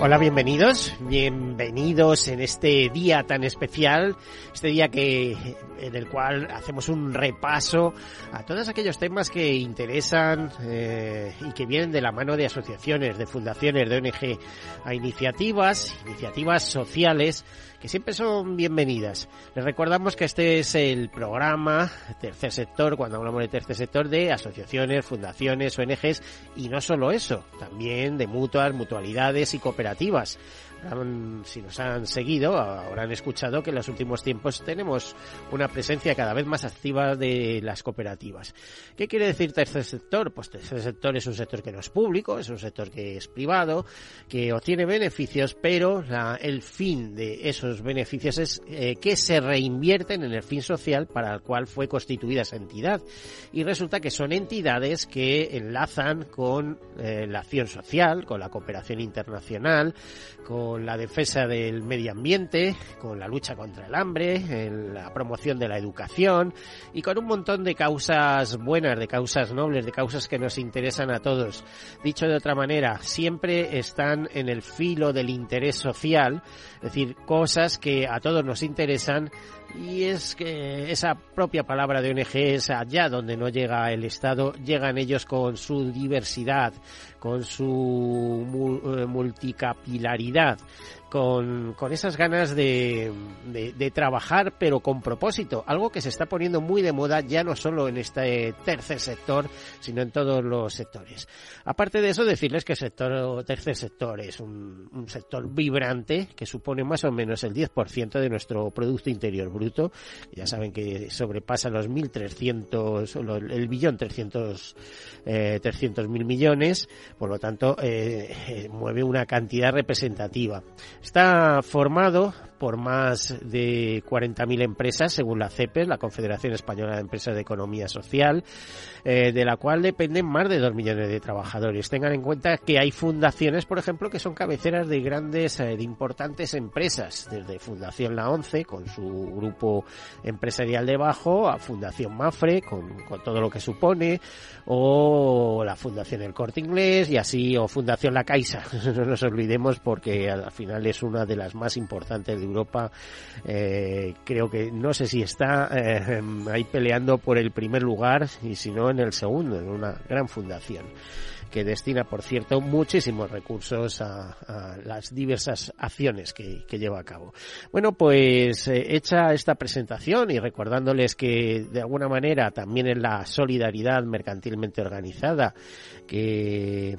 Hola, bienvenidos, bienvenidos en este día tan especial, este día que en el cual hacemos un repaso a todos aquellos temas que interesan eh, y que vienen de la mano de asociaciones, de fundaciones, de ONG, a iniciativas, iniciativas sociales que siempre son bienvenidas. Les recordamos que este es el programa Tercer Sector, cuando hablamos de Tercer Sector, de asociaciones, fundaciones, ONGs y no solo eso, también de mutuas, mutualidades y cooperativas si nos han seguido, habrán escuchado que en los últimos tiempos tenemos una presencia cada vez más activa de las cooperativas. ¿Qué quiere decir tercer sector? Pues tercer sector es un sector que no es público, es un sector que es privado, que obtiene beneficios, pero el fin de esos beneficios es eh, que se reinvierten en el fin social para el cual fue constituida esa entidad. Y resulta que son entidades que enlazan con eh, la acción social, con la cooperación internacional, con con la defensa del medio ambiente, con la lucha contra el hambre, la promoción de la educación y con un montón de causas buenas, de causas nobles, de causas que nos interesan a todos. Dicho de otra manera, siempre están en el filo del interés social, es decir, cosas que a todos nos interesan y es que esa propia palabra de ONG es allá donde no llega el Estado, llegan ellos con su diversidad, con su eh, multicapilaridad, con, con esas ganas de, de, trabajar pero con propósito, algo que se está poniendo muy de moda ya no solo en este tercer sector, sino en todos los sectores. Aparte de eso, decirles que el sector, tercer sector es un, un sector vibrante que supone más o menos el 10% de nuestro Producto Interior Bruto. Ya saben que sobrepasa los 1.300, el billón 300, eh, mil millones, por lo tanto, eh, eh, mueve una cantidad representativa. Está formado por más de 40.000 empresas, según la CEPES, la Confederación Española de Empresas de Economía Social, eh, de la cual dependen más de 2 millones de trabajadores. Tengan en cuenta que hay fundaciones, por ejemplo, que son cabeceras de grandes, eh, de importantes empresas, desde Fundación La Once, con su grupo empresarial debajo, a Fundación Mafre, con, con todo lo que supone, o la Fundación El Corte Inglés, y así, o Fundación La Caixa. no nos olvidemos porque al final es una de las más importantes de Europa. Eh, creo que no sé si está eh, ahí peleando por el primer lugar y si no en el segundo, en una gran fundación que destina, por cierto, muchísimos recursos a, las diversas acciones que, lleva a cabo. Bueno, pues eh, hecha esta presentación y recordándoles que de alguna manera también en la solidaridad mercantilmente organizada, que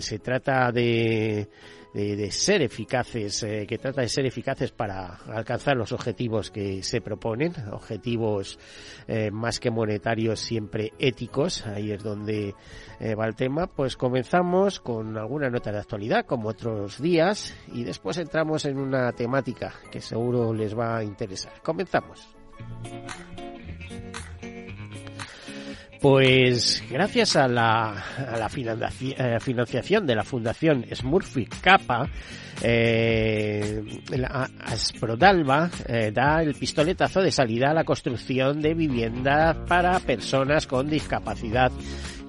se trata de de, ser eficaces, eh, que trata de ser eficaces para alcanzar los objetivos que se proponen, objetivos eh, más que monetarios, siempre éticos, ahí es donde eh, va el tema, pues comenzamos con alguna nota de actualidad, como otros días, y después entramos en una temática que seguro les va a interesar. Comenzamos. Pues gracias a la, eh, financiación de la Fundación Smurfy Kappa, eh, eh, da el pistoletazo de salida a la construcción de vivienda para personas con discapacidad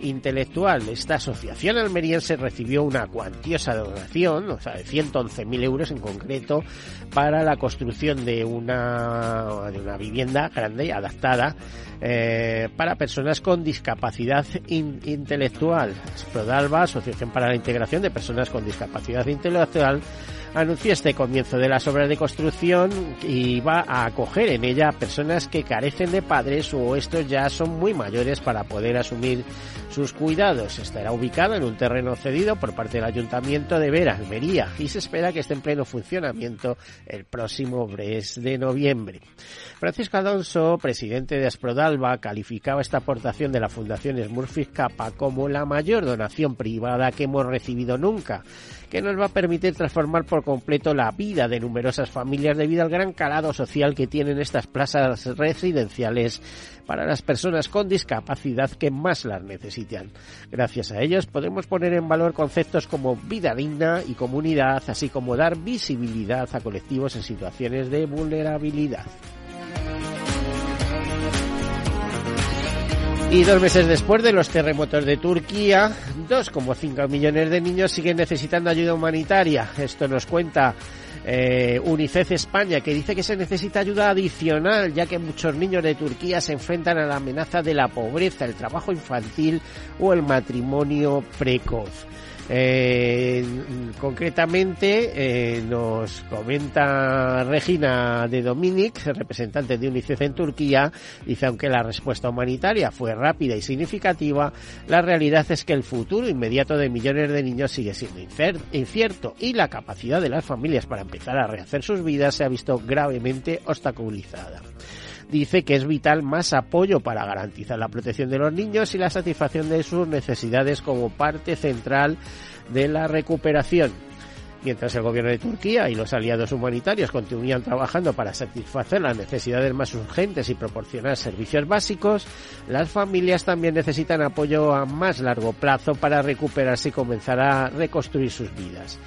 intelectual. Esta asociación almeriense recibió una cuantiosa donación, o sea, de 111.000 euros en concreto, para la construcción de una, de una vivienda grande, adaptada, eh, para personas con discapacidad intelectual. Prodalba, Asociación para la Integración de Personas con Discapacidad Intelectual, anunció este comienzo de las obras de construcción y va a acoger en ella personas que carecen de padres o estos ya son muy mayores para poder asumir sus cuidados. Estará ubicado en un terreno cedido por parte del Ayuntamiento de Vera, Almería, y se espera que esté en pleno funcionamiento el próximo mes de noviembre. Francisco Alonso, presidente de Asprodalba, calificaba esta aportación de la Fundación Smurfit Kappa como la mayor donación privada que hemos recibido nunca que nos va a permitir transformar por completo la vida de numerosas familias debido al gran calado social que tienen estas plazas residenciales para las personas con discapacidad que más las necesitan. Gracias a ellos podemos poner en valor conceptos como vida digna y comunidad, así como dar visibilidad a colectivos en situaciones de vulnerabilidad. Y dos meses después de los terremotos de Turquía, 2,5 millones de niños siguen necesitando ayuda humanitaria. Esto nos cuenta eh, UNICEF España, que dice que se necesita ayuda adicional, ya que muchos niños de Turquía se enfrentan a la amenaza de la pobreza, el trabajo infantil o el matrimonio precoz. Eh, concretamente eh, nos comenta Regina de Dominic, representante de UNICEF en Turquía, dice aunque la respuesta humanitaria fue rápida y significativa, la realidad es que el futuro inmediato de millones de niños sigue siendo incierto y la capacidad de las familias para empezar a rehacer sus vidas se ha visto gravemente obstaculizada dice que es vital más apoyo para garantizar la protección de los niños y la satisfacción de sus necesidades como parte central de la recuperación. Mientras el gobierno de Turquía y los aliados humanitarios continúan trabajando para satisfacer las necesidades más urgentes y proporcionar servicios básicos, las familias también necesitan apoyo a más largo plazo para recuperarse y comenzar a reconstruir sus vidas.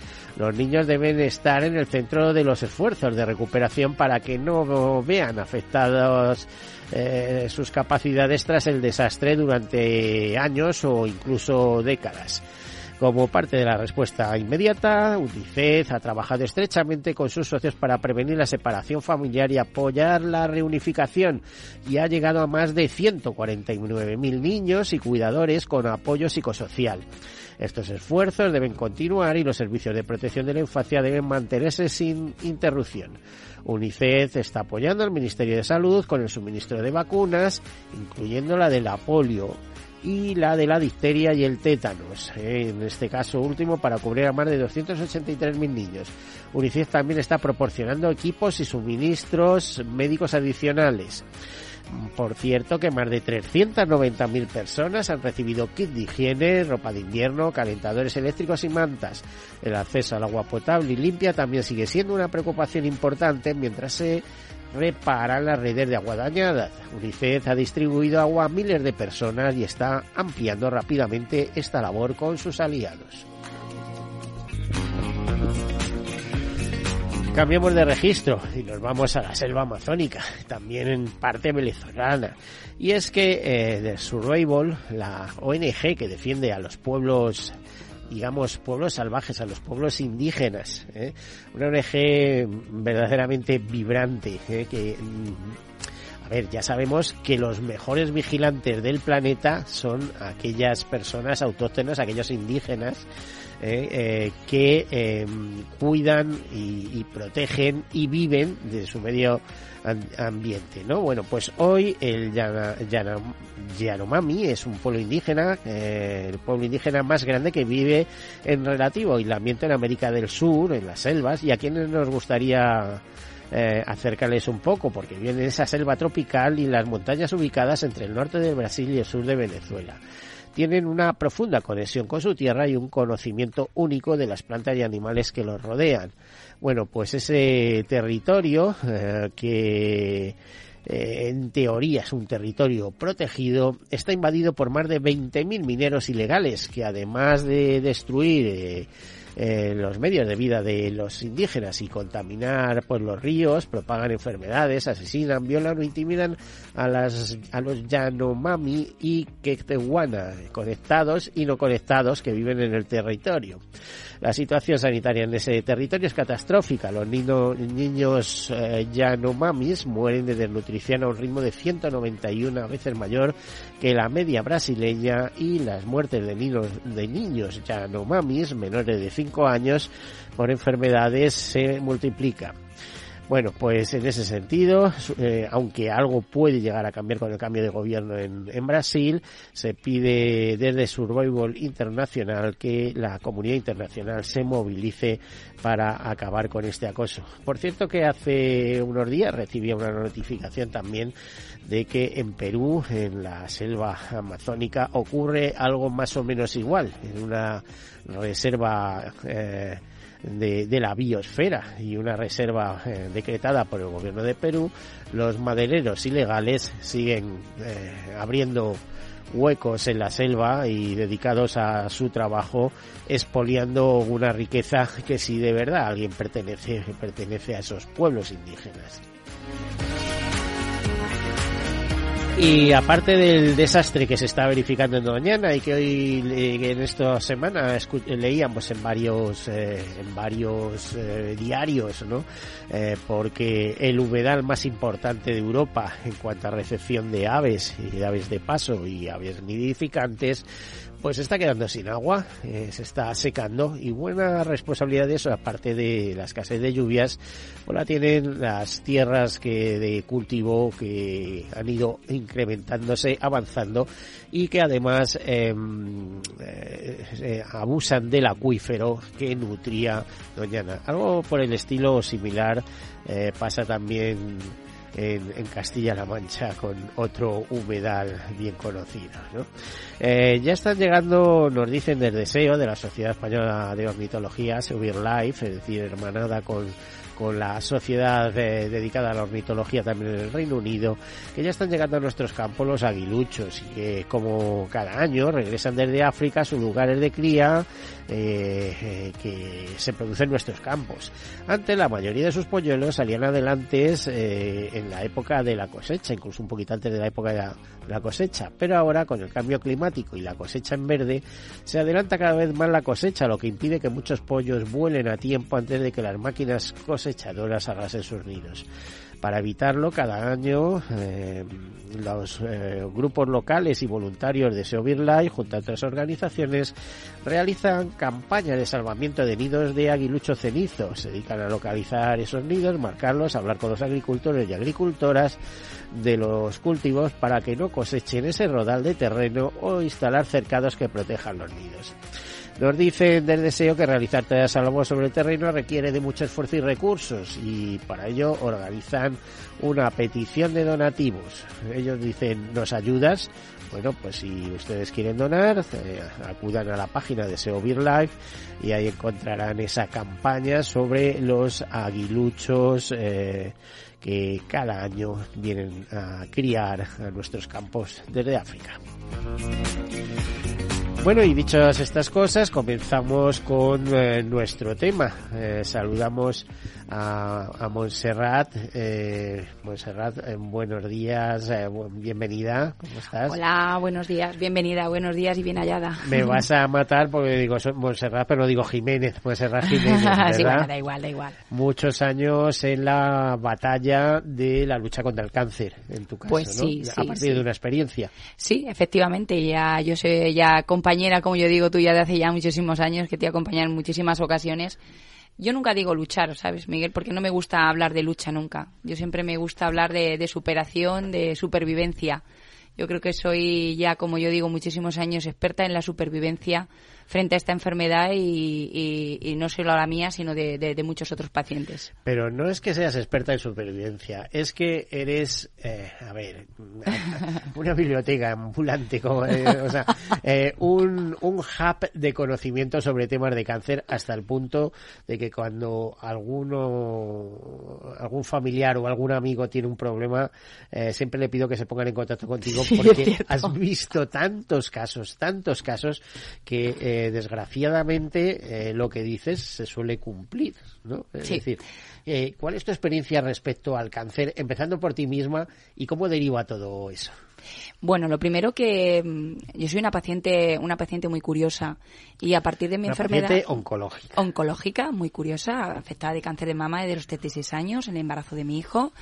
Los niños deben estar en el centro de los esfuerzos de recuperación para que no vean afectados eh, sus capacidades tras el desastre durante años o incluso décadas. Como parte de la respuesta inmediata, UNICEF ha trabajado estrechamente con sus socios para prevenir la separación familiar y apoyar la reunificación y ha llegado a más de 149.000 niños y cuidadores con apoyo psicosocial. Estos esfuerzos deben continuar y los servicios de protección de la infancia deben mantenerse sin interrupción. UNICEF está apoyando al Ministerio de Salud con el suministro de vacunas, incluyendo la de la polio, y la de la difteria y el tétanos, eh, en este caso último para cubrir a más de 283.000 niños. UNICEF también está proporcionando equipos y suministros médicos adicionales. Por cierto que más de 390.000 personas han recibido kit de higiene, ropa de invierno, calentadores eléctricos y mantas. El acceso al agua potable y limpia también sigue siendo una preocupación importante mientras se repara las redes de agua dañadas. UNICEF ha distribuido agua a miles de personas y está ampliando rápidamente esta labor con sus aliados. Cambiamos de registro y nos vamos a la selva amazónica, también en parte venezolana. Y es que eh, The Survival, la ONG que defiende a los pueblos digamos, pueblos salvajes, a los pueblos indígenas. ¿eh? Una ONG verdaderamente vibrante, ¿eh? que mm, a ver, ya sabemos que los mejores vigilantes del planeta son aquellas personas autóctonas, aquellos indígenas, que em, cuidan y, y, protegen y viven de su medio ambiente, ¿no? Bueno, pues hoy el Yanomami es un pueblo indígena, eh, el pueblo indígena más grande que vive en relativo aislamiento en América del Sur, en las selvas, y a quienes nos gustaría eh, acercarles un poco, porque viene esa selva tropical y las montañas ubicadas entre el norte de Brasil y el sur de Venezuela tienen una profunda conexión con su tierra y un conocimiento único de las plantas y animales que los rodean. Bueno, pues ese territorio eh, que eh, en teoría es un territorio protegido, está invadido por más de 20.000 mineros ilegales que además de destruir eh, eh, los medios de vida de los indígenas y contaminar pues los ríos, propagan enfermedades, asesinan, violan o intimidan a las a los Yanomami y Quetehuana, conectados y no conectados que viven en el territorio. La situación sanitaria en ese territorio es catastrófica. Los niños eh, Yanomamis mueren de desnutrición a un ritmo de 191 veces mayor que la media brasileña y las muertes de niños, de niños Yanomamis menores de cinco años por enfermedades se multiplica. Bueno, pues en ese sentido, eh, aunque algo puede llegar a cambiar con el cambio de gobierno en, en, Brasil, se pide desde Survival Internacional que la comunidad internacional se movilice para acabar con este acoso. Por cierto que hace unos días recibí una notificación también de que en Perú, en la selva amazónica, ocurre algo más o menos igual, en una reserva eh, de, la biosfera y una reserva eh, decretada por el gobierno de Perú, los madereros ilegales siguen eh, abriendo huecos en la selva y dedicados a su trabajo expoliando una riqueza que si de verdad alguien pertenece pertenece a esos pueblos indígenas. Y aparte del desastre que se está verificando en Doñana y que hoy en esta semana leíamos en varios eh, en varios eh, diarios, ¿no? Eh, porque el humedal más importante de Europa en cuanto a recepción de aves y de aves de paso y aves nidificantes pues está quedando sin agua, eh, se está secando y buena responsabilidad de eso, aparte de la escasez de lluvias, pues la tienen las tierras que de cultivo que han ido incrementándose, avanzando y que además em, eh, eh, abusan del acuífero que nutría Doñana. Algo por el estilo similar pasa también en, Castilla-La Mancha con otro humedal bien conocido. ¿no? Eh, ya están llegando, nos dicen del deseo de la Sociedad Española de Ornitología, Subir Life, es decir, hermanada con con la sociedad eh, dedicada a la ornitología también en el Reino Unido, que ya están llegando a nuestros campos los aguiluchos y que como cada año regresan desde África a sus lugares de cría eh, eh, que se producen en nuestros campos. Antes la mayoría de sus polluelos salían adelante eh, en la época de la cosecha, incluso un poquito antes de la época de la, cosecha, pero ahora con el cambio climático y la cosecha en verde se adelanta cada vez más la cosecha, lo que impide que muchos pollos vuelen a tiempo antes de que las máquinas cosechadoras arrasen sus nidos. Para evitarlo, cada año eh, los eh, grupos locales y voluntarios de Seo Life, junto a otras organizaciones, realizan campañas de salvamiento de nidos de aguilucho cenizo. Se dedican a localizar esos nidos, marcarlos, hablar con los agricultores y agricultoras de los cultivos para que no cosechen ese rodal de terreno o instalar cercados que protejan los nidos. Nos dicen del deseo que realizar tareas salvo sobre el terreno requiere de mucho esfuerzo y recursos y para ello organizan una petición de donativos. Ellos dicen, ¿nos ayudas? Bueno, pues si ustedes quieren donar, eh, acudan a la página de SEO Beer Life y ahí encontrarán esa campaña sobre los aguiluchos eh, que cada año vienen a criar a nuestros campos desde África. Bueno, y dichas estas cosas, comenzamos con eh, nuestro tema. Eh, saludamos a, a Montserrat. Eh, Montserrat, eh, buenos días, eh, bienvenida, ¿cómo estás? Hola, buenos días, bienvenida, buenos días y bien hallada. Me vas a matar porque digo soy Montserrat, pero digo Jiménez, Montserrat Jiménez, ¿verdad? sí, bueno, da igual, da igual. Muchos años en la batalla de la lucha contra el cáncer, en tu caso, Pues ¿no? sí, a sí, partir sí. de una experiencia. Sí, efectivamente, ya yo soy ya compañera, como yo digo, tuya de hace ya muchísimos años, que te he acompañado en muchísimas ocasiones. Yo nunca digo luchar, ¿sabes, Miguel? Porque no me gusta hablar de lucha nunca. Yo siempre me gusta hablar de, de superación, de supervivencia. Yo creo que soy ya, como yo digo, muchísimos años experta en la supervivencia frente a esta enfermedad y, y- y no solo la mía, sino de, de- de muchos otros pacientes. Pero no es que seas experta en supervivencia, es que eres, eh, a ver, una biblioteca ambulante, como, eh, o sea, eh, un, un hub de conocimiento sobre temas de cáncer hasta el punto de que cuando alguno, algún familiar o algún amigo tiene un problema, siempre le pido que se pongan en contacto contigo Sí, porque has visto tantos casos, tantos casos que eh, desgraciadamente eh, lo que dices se suele cumplir, ¿no? Es Sí. decir, eh, ¿cuál es tu experiencia respecto al cáncer, empezando por ti misma y cómo deriva todo eso? Bueno, lo primero que mm, yo soy una paciente, una paciente muy curiosa y a partir de mi Una enfermedad paciente oncológica. oncológica, muy curiosa, afectada de cáncer de mama de los 36 años, en el embarazo de mi hijo.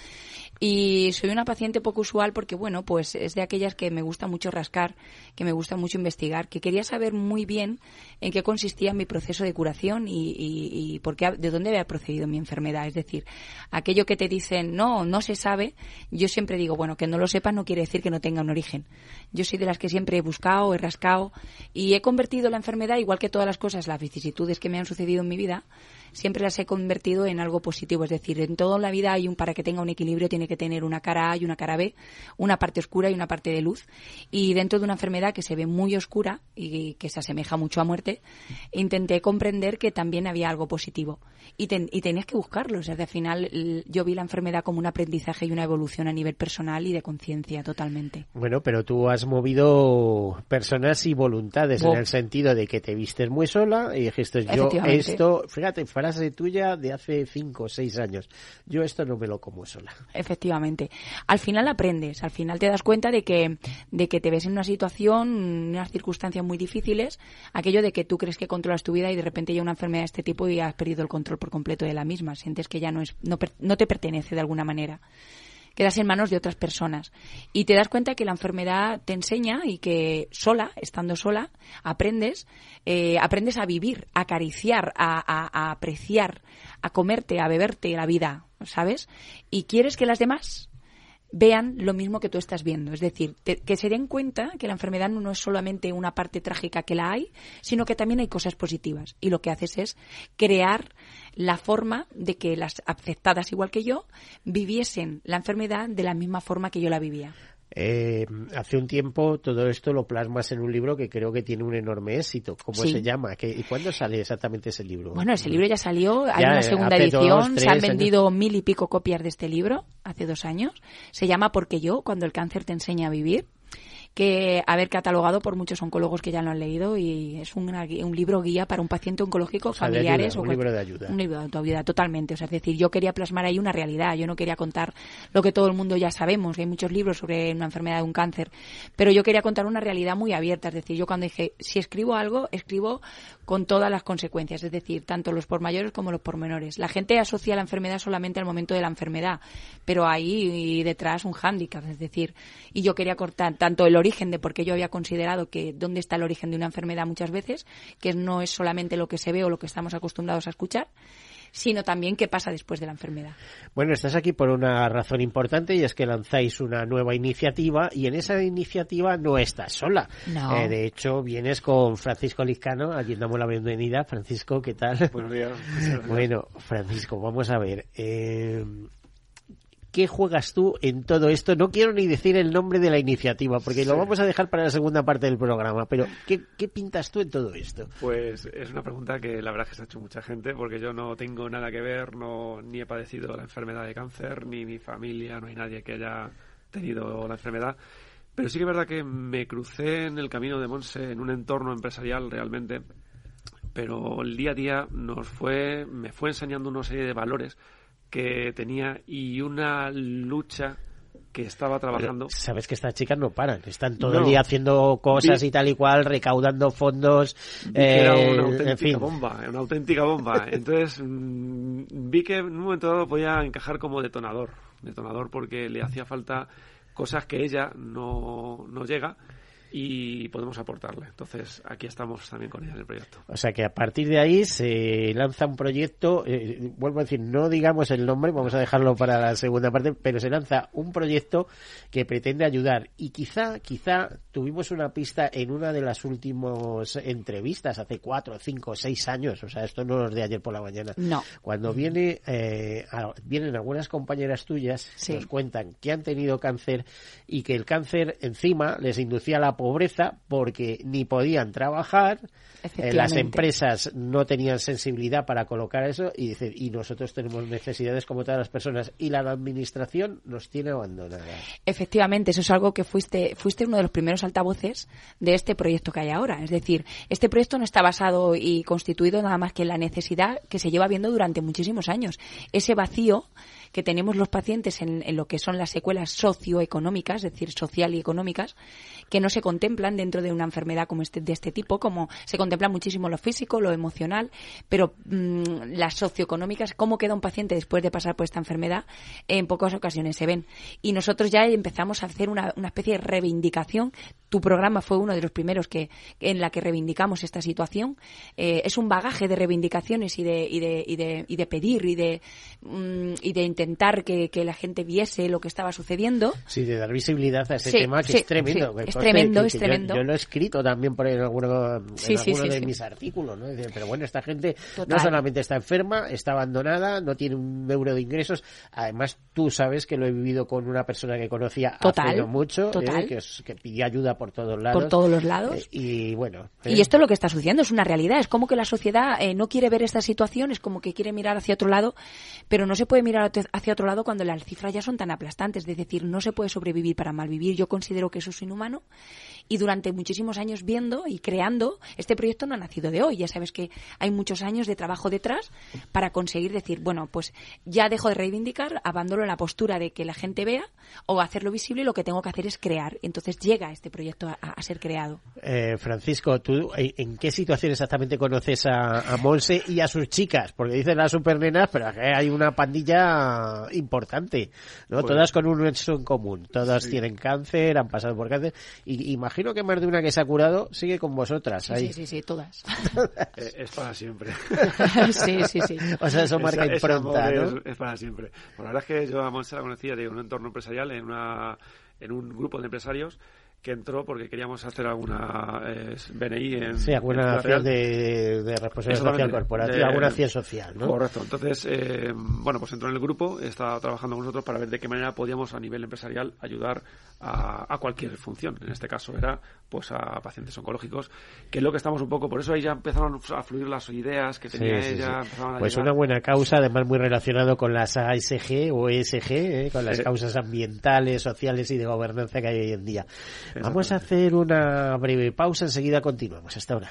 Y soy una paciente poco usual porque, bueno, pues es de aquellas que me gusta mucho rascar, que me gusta mucho investigar, que quería saber muy bien en qué consistía mi proceso de curación y, y, qué, de dónde había procedido mi enfermedad. Es decir, aquello que te dicen, no, no se sabe, yo siempre digo, bueno, que no lo sepas no quiere decir que no tenga un origen. Yo soy de las que siempre he buscado, he rascado y he convertido la enfermedad, igual que todas las cosas, las vicisitudes que me han sucedido en mi vida, siempre las he convertido en algo positivo. Es decir, en toda la vida hay un, para que tenga un equilibrio, tiene que tener una cara A y una cara B, una parte oscura y una parte de luz. Y dentro de una enfermedad que se ve muy oscura y que se asemeja mucho a muerte, intenté comprender que también había algo positivo. Y, y tenías que buscarlo. O sea, al final yo vi la enfermedad como un aprendizaje y una evolución a nivel personal y de conciencia totalmente. Bueno, pero tú has movido personas y voluntades en el sentido de que te vistes muy sola y dijiste yo esto, fíjate, frase tuya de hace cinco o seis años. Yo esto no me lo como sola. Efectivamente. Al final aprendes, al final te das cuenta de que, de que te ves en una situación, unas circunstancias muy difíciles, aquello de que tú crees que controlas tu vida y de repente hay una enfermedad de este tipo y has perdido el control por completo de la misma. Sientes que ya no, es, no, no te pertenece de alguna manera quedas en manos de otras personas. Y te das cuenta que la enfermedad te enseña y que sola, estando sola, aprendes, eh, aprendes a vivir, a acariciar, a, apreciar, a comerte, a beberte la vida, ¿sabes? Y quieres que las demás vean lo mismo que tú estás viendo. Es decir, que se den cuenta que la enfermedad no es solamente una parte trágica que la hay, sino que también hay cosas positivas. Y lo que haces es crear la forma de que las afectadas, igual que yo, viviesen la enfermedad de la misma forma que yo la vivía. Eh, hace un tiempo todo esto lo plasmas en un libro que creo que tiene un enorme éxito. ¿Cómo se llama? ¿Y cuándo sale exactamente ese libro? Bueno, ese libro ya salió, hay una segunda edición, se han vendido mil y pico copias de este libro hace dos años. Se llama Porque yo, cuando el cáncer te enseña a vivir que haber catalogado por muchos oncólogos que ya lo han leído y es un, un libro guía para un paciente oncológico, familiares. o un libro de ayuda. Un libro de ayuda, totalmente. O sea, es decir, yo quería plasmar ahí una realidad, yo no quería contar lo que todo el mundo ya sabemos, hay muchos libros sobre una enfermedad de un cáncer, pero yo quería contar una realidad muy abierta, es decir, yo cuando dije, si escribo algo, escribo con todas las consecuencias, es decir, tanto los por mayores como los por menores. La gente asocia la enfermedad solamente al momento de la enfermedad, pero hay detrás un hándicap, es decir, y yo quería cortar tanto el origen de por qué yo había considerado que dónde está el origen de una enfermedad muchas veces, que no es solamente lo que se ve o lo que estamos acostumbrados a escuchar, sino también qué pasa después de la enfermedad. Bueno, estás aquí por una razón importante y es que lanzáis una nueva iniciativa y en esa iniciativa no estás sola. Eh, de hecho, vienes con Francisco Lizcano, a quien damos la bienvenida. Francisco, ¿qué tal? Buenos días. Bueno, Francisco, vamos a ver. Eh, ¿Qué juegas tú en todo esto? No quiero ni decir el nombre de la iniciativa, porque lo vamos a dejar para la segunda parte del programa, pero ¿qué, pintas tú en todo esto? Pues es una pregunta que la verdad es que se ha hecho mucha gente, porque yo no tengo nada que ver, no ni he padecido la enfermedad de cáncer, ni mi familia, no hay nadie que haya tenido la enfermedad. Pero sí que es verdad que me crucé en el camino de Monse en un entorno empresarial realmente, pero el día a día nos fue, me fue enseñando una serie de valores que tenía y una lucha que estaba trabajando. Sabes que estas chicas no paran, están todo el día haciendo cosas y tal y cual, recaudando fondos. era una auténtica bomba, una auténtica bomba. Entonces mm, vi que en un momento dado podía encajar como detonador, detonador porque le hacía falta cosas que ella no, no llega y podemos aportarle. Entonces, aquí estamos también con ella en el proyecto. O sea que a partir de ahí se lanza un proyecto, eh, vuelvo a decir, no digamos el nombre, vamos a dejarlo para la segunda parte, pero se lanza un proyecto que pretende ayudar y quizá, quizá tuvimos una pista en una de las últimas entrevistas hace cuatro, cinco, seis años, o sea, esto no es de ayer por la mañana. No. Cuando viene, eh, vienen algunas compañeras tuyas, nos cuentan que han tenido cáncer y que el cáncer encima les inducía la pobreza porque ni podían trabajar, eh, las empresas no tenían sensibilidad para colocar eso y, dice, y nosotros tenemos necesidades como todas las personas y la administración nos tiene abandonadas. Efectivamente, eso es algo que fuiste, fuiste uno de los primeros altavoces de este proyecto que hay ahora. Es decir, este proyecto no está basado y constituido nada más que en la necesidad que se lleva viendo durante muchísimos años. Ese vacío que tenemos los pacientes en, lo que son las secuelas socioeconómicas, es decir, social y económicas, que no se contemplan dentro de una enfermedad como este, de este tipo, como se contempla muchísimo lo físico, lo emocional, pero mm, las socioeconómicas, cómo queda un paciente después de pasar por esta enfermedad, en pocas ocasiones se ven. Y nosotros ya empezamos a hacer una, una especie de reivindicación. Tu programa fue uno de los primeros que en la que reivindicamos esta situación. Eh, es un bagaje de reivindicaciones y de, y de, y de, y de pedir y de, mm, y de intentar que, que la gente viese lo que estaba sucediendo. Sí, de dar visibilidad a ese Sí, tema que sí, es tremendo. sí, es tremendo, que- es que tremendo. Yo, lo he escrito también por en alguno, en alguno de mis artículos, ¿no? Pero bueno, esta gente no solamente está enferma, está abandonada, no tiene un euro de ingresos. Además, tú sabes que lo he vivido con una persona que conocía Total, hace no mucho, ¿eh? que, que pidió ayuda por todos lados. Por todos los lados. Eh, y bueno. ¿eh? Y esto es lo que está sucediendo, es una realidad. Es como que la sociedad eh, no quiere ver esta situación, es como que quiere mirar hacia otro lado, pero no se puede mirar hacia otro lado cuando las cifras ya son tan aplastantes. Es decir, no se puede sobrevivir para malvivir. Yo considero que eso es inhumano. Y durante muchísimos años viendo y creando, este proyecto no ha nacido de hoy. Ya sabes que hay muchos años de trabajo detrás para conseguir decir, bueno, pues ya dejo de reivindicar, abandono la postura de que la gente vea o hacerlo visible y lo que tengo que hacer es crear. Entonces llega este proyecto a- ser creado. Eh, Francisco, ¿tú en, en qué situación exactamente conoces a, a Monse y a sus chicas? Porque dicen las supernenas, pero hay una pandilla importante, ¿no? Bueno. Todas con un nexo en común. Todas Sí. tienen cáncer, han pasado por cáncer. Y imagino que más de una que se ha curado sigue con vosotras Sí, ahí. sí, sí, sí, todas. Eh, es para siempre. sí, sí, sí. O sea, eso marca Esa- impronta, es, es para siempre. Por la verdad es que yo a Monse la conocía de un entorno empresarial, en, una, en un grupo de empresarios que entró porque queríamos hacer alguna eh, BNI en Sí, alguna acción de, de responsabilidad social corporativa, De- alguna acción social, ¿no? Correcto. Entonces, eh, bueno, pues entró en el grupo, estaba trabajando con nosotros para ver de qué manera podíamos a nivel empresarial ayudar a, a cualquier función. En este caso era pues a pacientes oncológicos, que es lo que estamos un poco, por eso ahí ya empezaron a fluir las ideas que Sí, tenía sí, ella. sí. a Pues llegar. una buena causa, además muy relacionado con las ASG o ESG, ¿eh? con las Sí. causas ambientales, sociales y de gobernanza que hay hoy en día. Vamos a hacer una breve pausa, enseguida continuamos. Hasta ahora.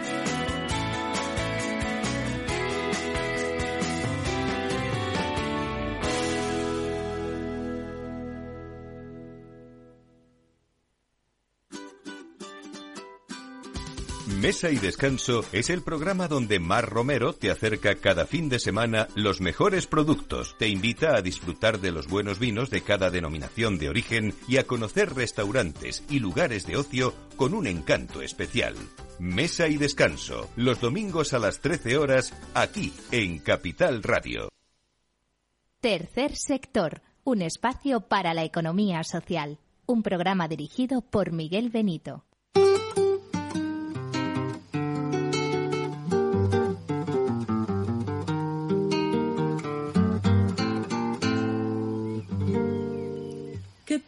Mesa y Descanso es el programa donde Mar Romero te acerca cada fin de semana los mejores productos, te invita a disfrutar de los buenos vinos de cada denominación de origen y a conocer restaurantes y lugares de ocio con un encanto especial. Mesa y Descanso, los domingos a las 13 horas, aquí en Capital Radio. Tercer sector, un espacio para la economía social. Un programa dirigido por Miguel Benito.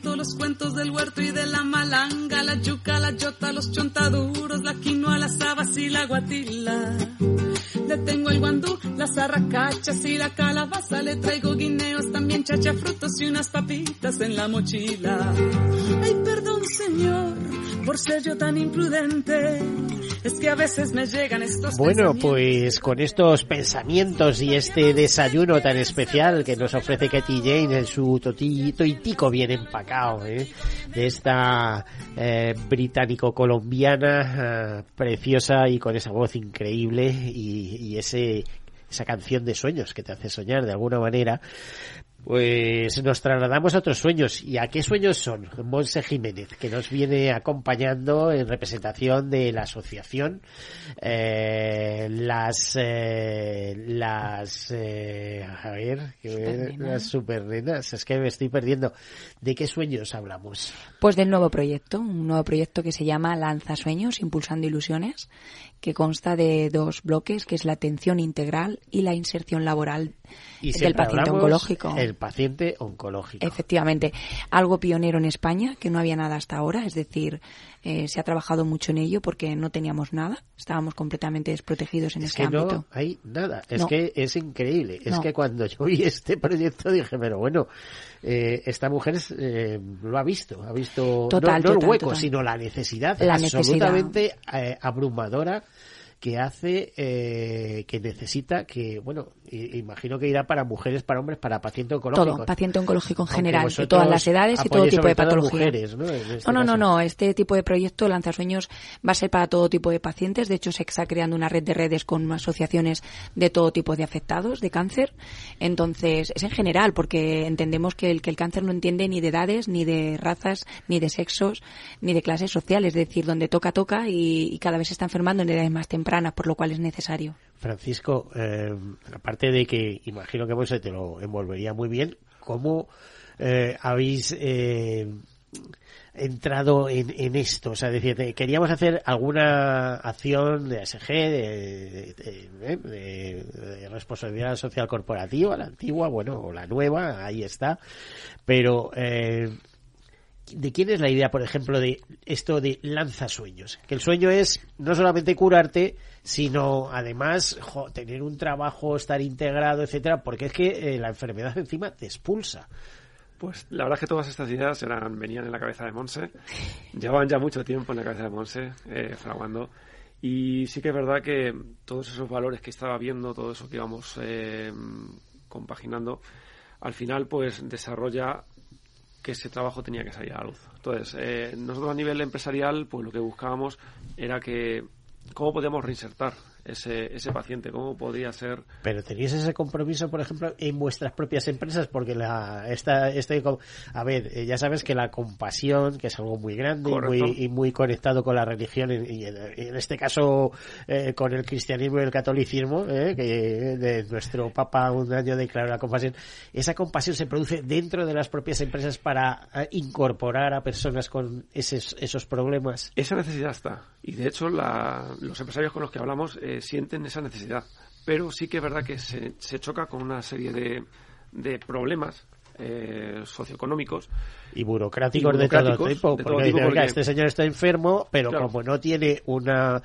Cuento los cuentos del huerto y de la malanga, la yuca, la yota, los chontaduros, la quinoa, las habas y la guatila. Le tengo el guandú, las arracachas y la calabaza, le traigo guineos, también chacha, frutos y unas papitas en la mochila. Ay, perdón, señor, por ser yo tan imprudente. Es que a veces me llegan estos Bueno, pues con estos pensamientos y este desayuno tan especial que nos ofrece Katy Jane en su toti- toitico bien empacado, ¿eh? de esta eh, británico-colombiana eh, preciosa y con esa voz increíble y, y ese esa canción de sueños que te hace soñar de alguna manera, pues nos trasladamos a otros sueños. ¿Y a qué sueños son? Monse Jiménez, que nos viene acompañando en representación de la asociación. Eh, las eh, las eh, a ver las supernenas. Es que me estoy perdiendo. De qué sueños hablamos Pues del nuevo proyecto, un nuevo proyecto que se llama Lanza Sueños, Impulsando Ilusiones, que consta de dos bloques, que es la atención integral y la inserción laboral y del paciente oncológico. el paciente oncológico Efectivamente, algo pionero en España, que no había nada hasta ahora, es decir, eh, se ha trabajado mucho en ello porque no teníamos nada, estábamos completamente desprotegidos en es este que ámbito. no hay nada es No. que es increíble es No. que cuando yo vi este proyecto dije pero bueno eh, esta mujer eh, lo ha visto ha visto Total, no, no el total, hueco total. sino la necesidad La necesidad. absolutamente eh, abrumadora que hace eh, que necesita que bueno imagino que irá para mujeres para hombres para paciente oncológico Todo, paciente oncológico en general, de todas las edades y todo tipo de patología. mujeres, ¿no? Este No, no, no. Este tipo de proyecto Lanzasueños va a ser para todo tipo de pacientes. De hecho, se está creando una red de redes con asociaciones de todo tipo de afectados de cáncer. Entonces, es en general, porque entendemos que el, que el cáncer no entiende ni de edades, ni de razas, ni de sexos, ni de clases sociales. Es decir, donde toca, toca y, y cada vez se está enfermando en edades más tempranas, por lo cual es necesario. Francisco, eh, aparte de que imagino que Monse te lo envolvería muy bien, ¿cómo eh, habéis eh, entrado en, esto? O sea, decir, queríamos hacer alguna acción de ASG, de, responsabilidad social corporativa, la antigua, bueno, o la nueva, ahí está, pero... ¿De quién es la idea, por ejemplo, de esto de lanza sueños? Que el sueño es no solamente curarte, sino además jo, tener un trabajo, estar integrado, etcétera, porque es que eh, la enfermedad encima te expulsa. Pues la verdad es que todas estas ideas eran, venían en la cabeza de Monse. Llevaban ya mucho tiempo en la cabeza de Monse, eh, fraguando. Y sí que es verdad que todos esos valores que estaba viendo, todo eso que íbamos eh, compaginando, al final pues desarrolla que ese trabajo tenía que salir a la luz. Entonces, eh, nosotros a nivel empresarial, pues lo que buscábamos era que cómo podíamos reinsertar ese, ese paciente, cómo podría ser Pero tenéis ese compromiso, por ejemplo, en vuestras propias empresas, porque la esta, este, a ver, eh, ya sabes que la compasión, que es algo muy grande y muy, y muy conectado con la religión, y en, en este caso eh, con el cristianismo y el catolicismo, eh, que de nuestro Papa un año declaró la compasión, esa compasión se produce dentro de las propias empresas para eh, incorporar a personas con esos, esos problemas. Esa necesidad está. Y de hecho, la- los empresarios con los que hablamos eh, sienten esa necesidad. pero sí que es verdad que se, se choca con una serie de, de problemas eh, socioeconómicos y burocráticos, Y de todo tipo. de porque todo dice, tipo, "Oiga, porque- este señor está enfermo, pero Claro. como no tiene una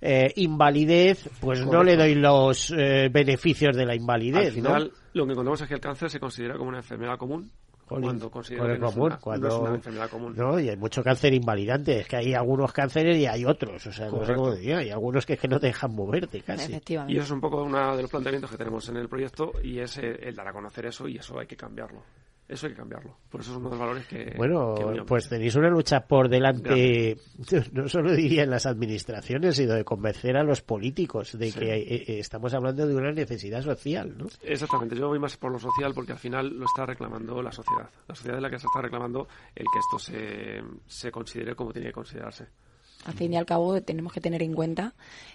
eh, invalidez, pues no le doy los eh, beneficios de la invalidez. Al final, ¿no? lo que encontramos es que el cáncer se considera como una enfermedad común cuando considera con que el no, es común, una, no cuando- es una enfermedad común. No, y hay mucho cáncer invalidante. Es que hay algunos cánceres y hay otros. O sea, no sé cómo diría. Hay algunos que es que no te dejan moverte casi. Efectivamente. Y eso es un poco uno de los planteamientos que tenemos en el proyecto y es el dar a conocer eso y eso hay que cambiarlo. Eso hay que cambiarlo. Por eso es uno de los valores que... Bueno, que pues tenéis una lucha por delante, no solo diría en las administraciones, sino de convencer a los políticos de Sí. que eh, eh, estamos hablando de una necesidad social, ¿no? Exactamente, yo voy más por lo social porque al final lo está reclamando la sociedad. La sociedad es la que se está reclamando el que esto se, se considere como tiene que considerarse. Al fin y al cabo, tenemos que tener en cuenta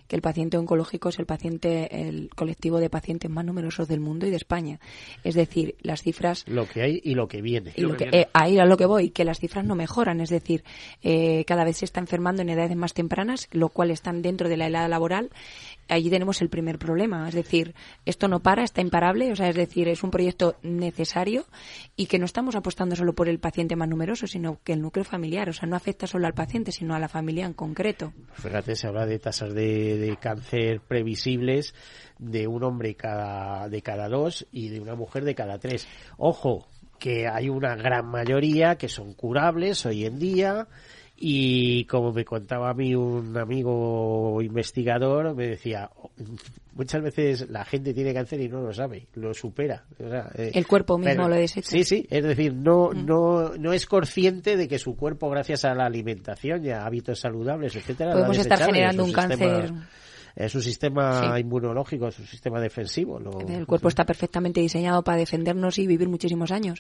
que el paciente oncológico es el paciente, el colectivo de pacientes más numerosos del mundo y de España. Es decir, las cifras Lo que hay y lo que viene. y lo lo que que, viene. eh, ahí a lo que voy, que las cifras no mejoran, es decir, eh, cada vez se está enfermando en edades más tempranas, lo cual están dentro de la edad laboral. Allí tenemos el primer problema, es decir, esto no para, está imparable, o sea, es decir, es un proyecto necesario y que no estamos apostando solo por el paciente más numeroso, sino que el núcleo familiar, o sea, no afecta solo al paciente, sino a la familia en concreto. Fíjate, se habla de tasas de, de cáncer previsibles de un hombre cada, de cada dos y de una mujer de cada tres. Ojo, que hay una gran mayoría que son curables hoy en día y como me contaba a mí un amigo investigador, me decía, "Oh, muchas veces la gente tiene cáncer y no lo sabe, lo supera. O sea, eh, El cuerpo mismo lo desecha. Sí, sí, es decir, no, Mm. no, no es consciente de que su cuerpo, gracias a la alimentación y a hábitos saludables, etcétera, Podemos estar generando un cáncer. Es un sistema Sí. inmunológico, es un sistema defensivo. lo- El cuerpo está perfectamente diseñado para defendernos y vivir muchísimos años.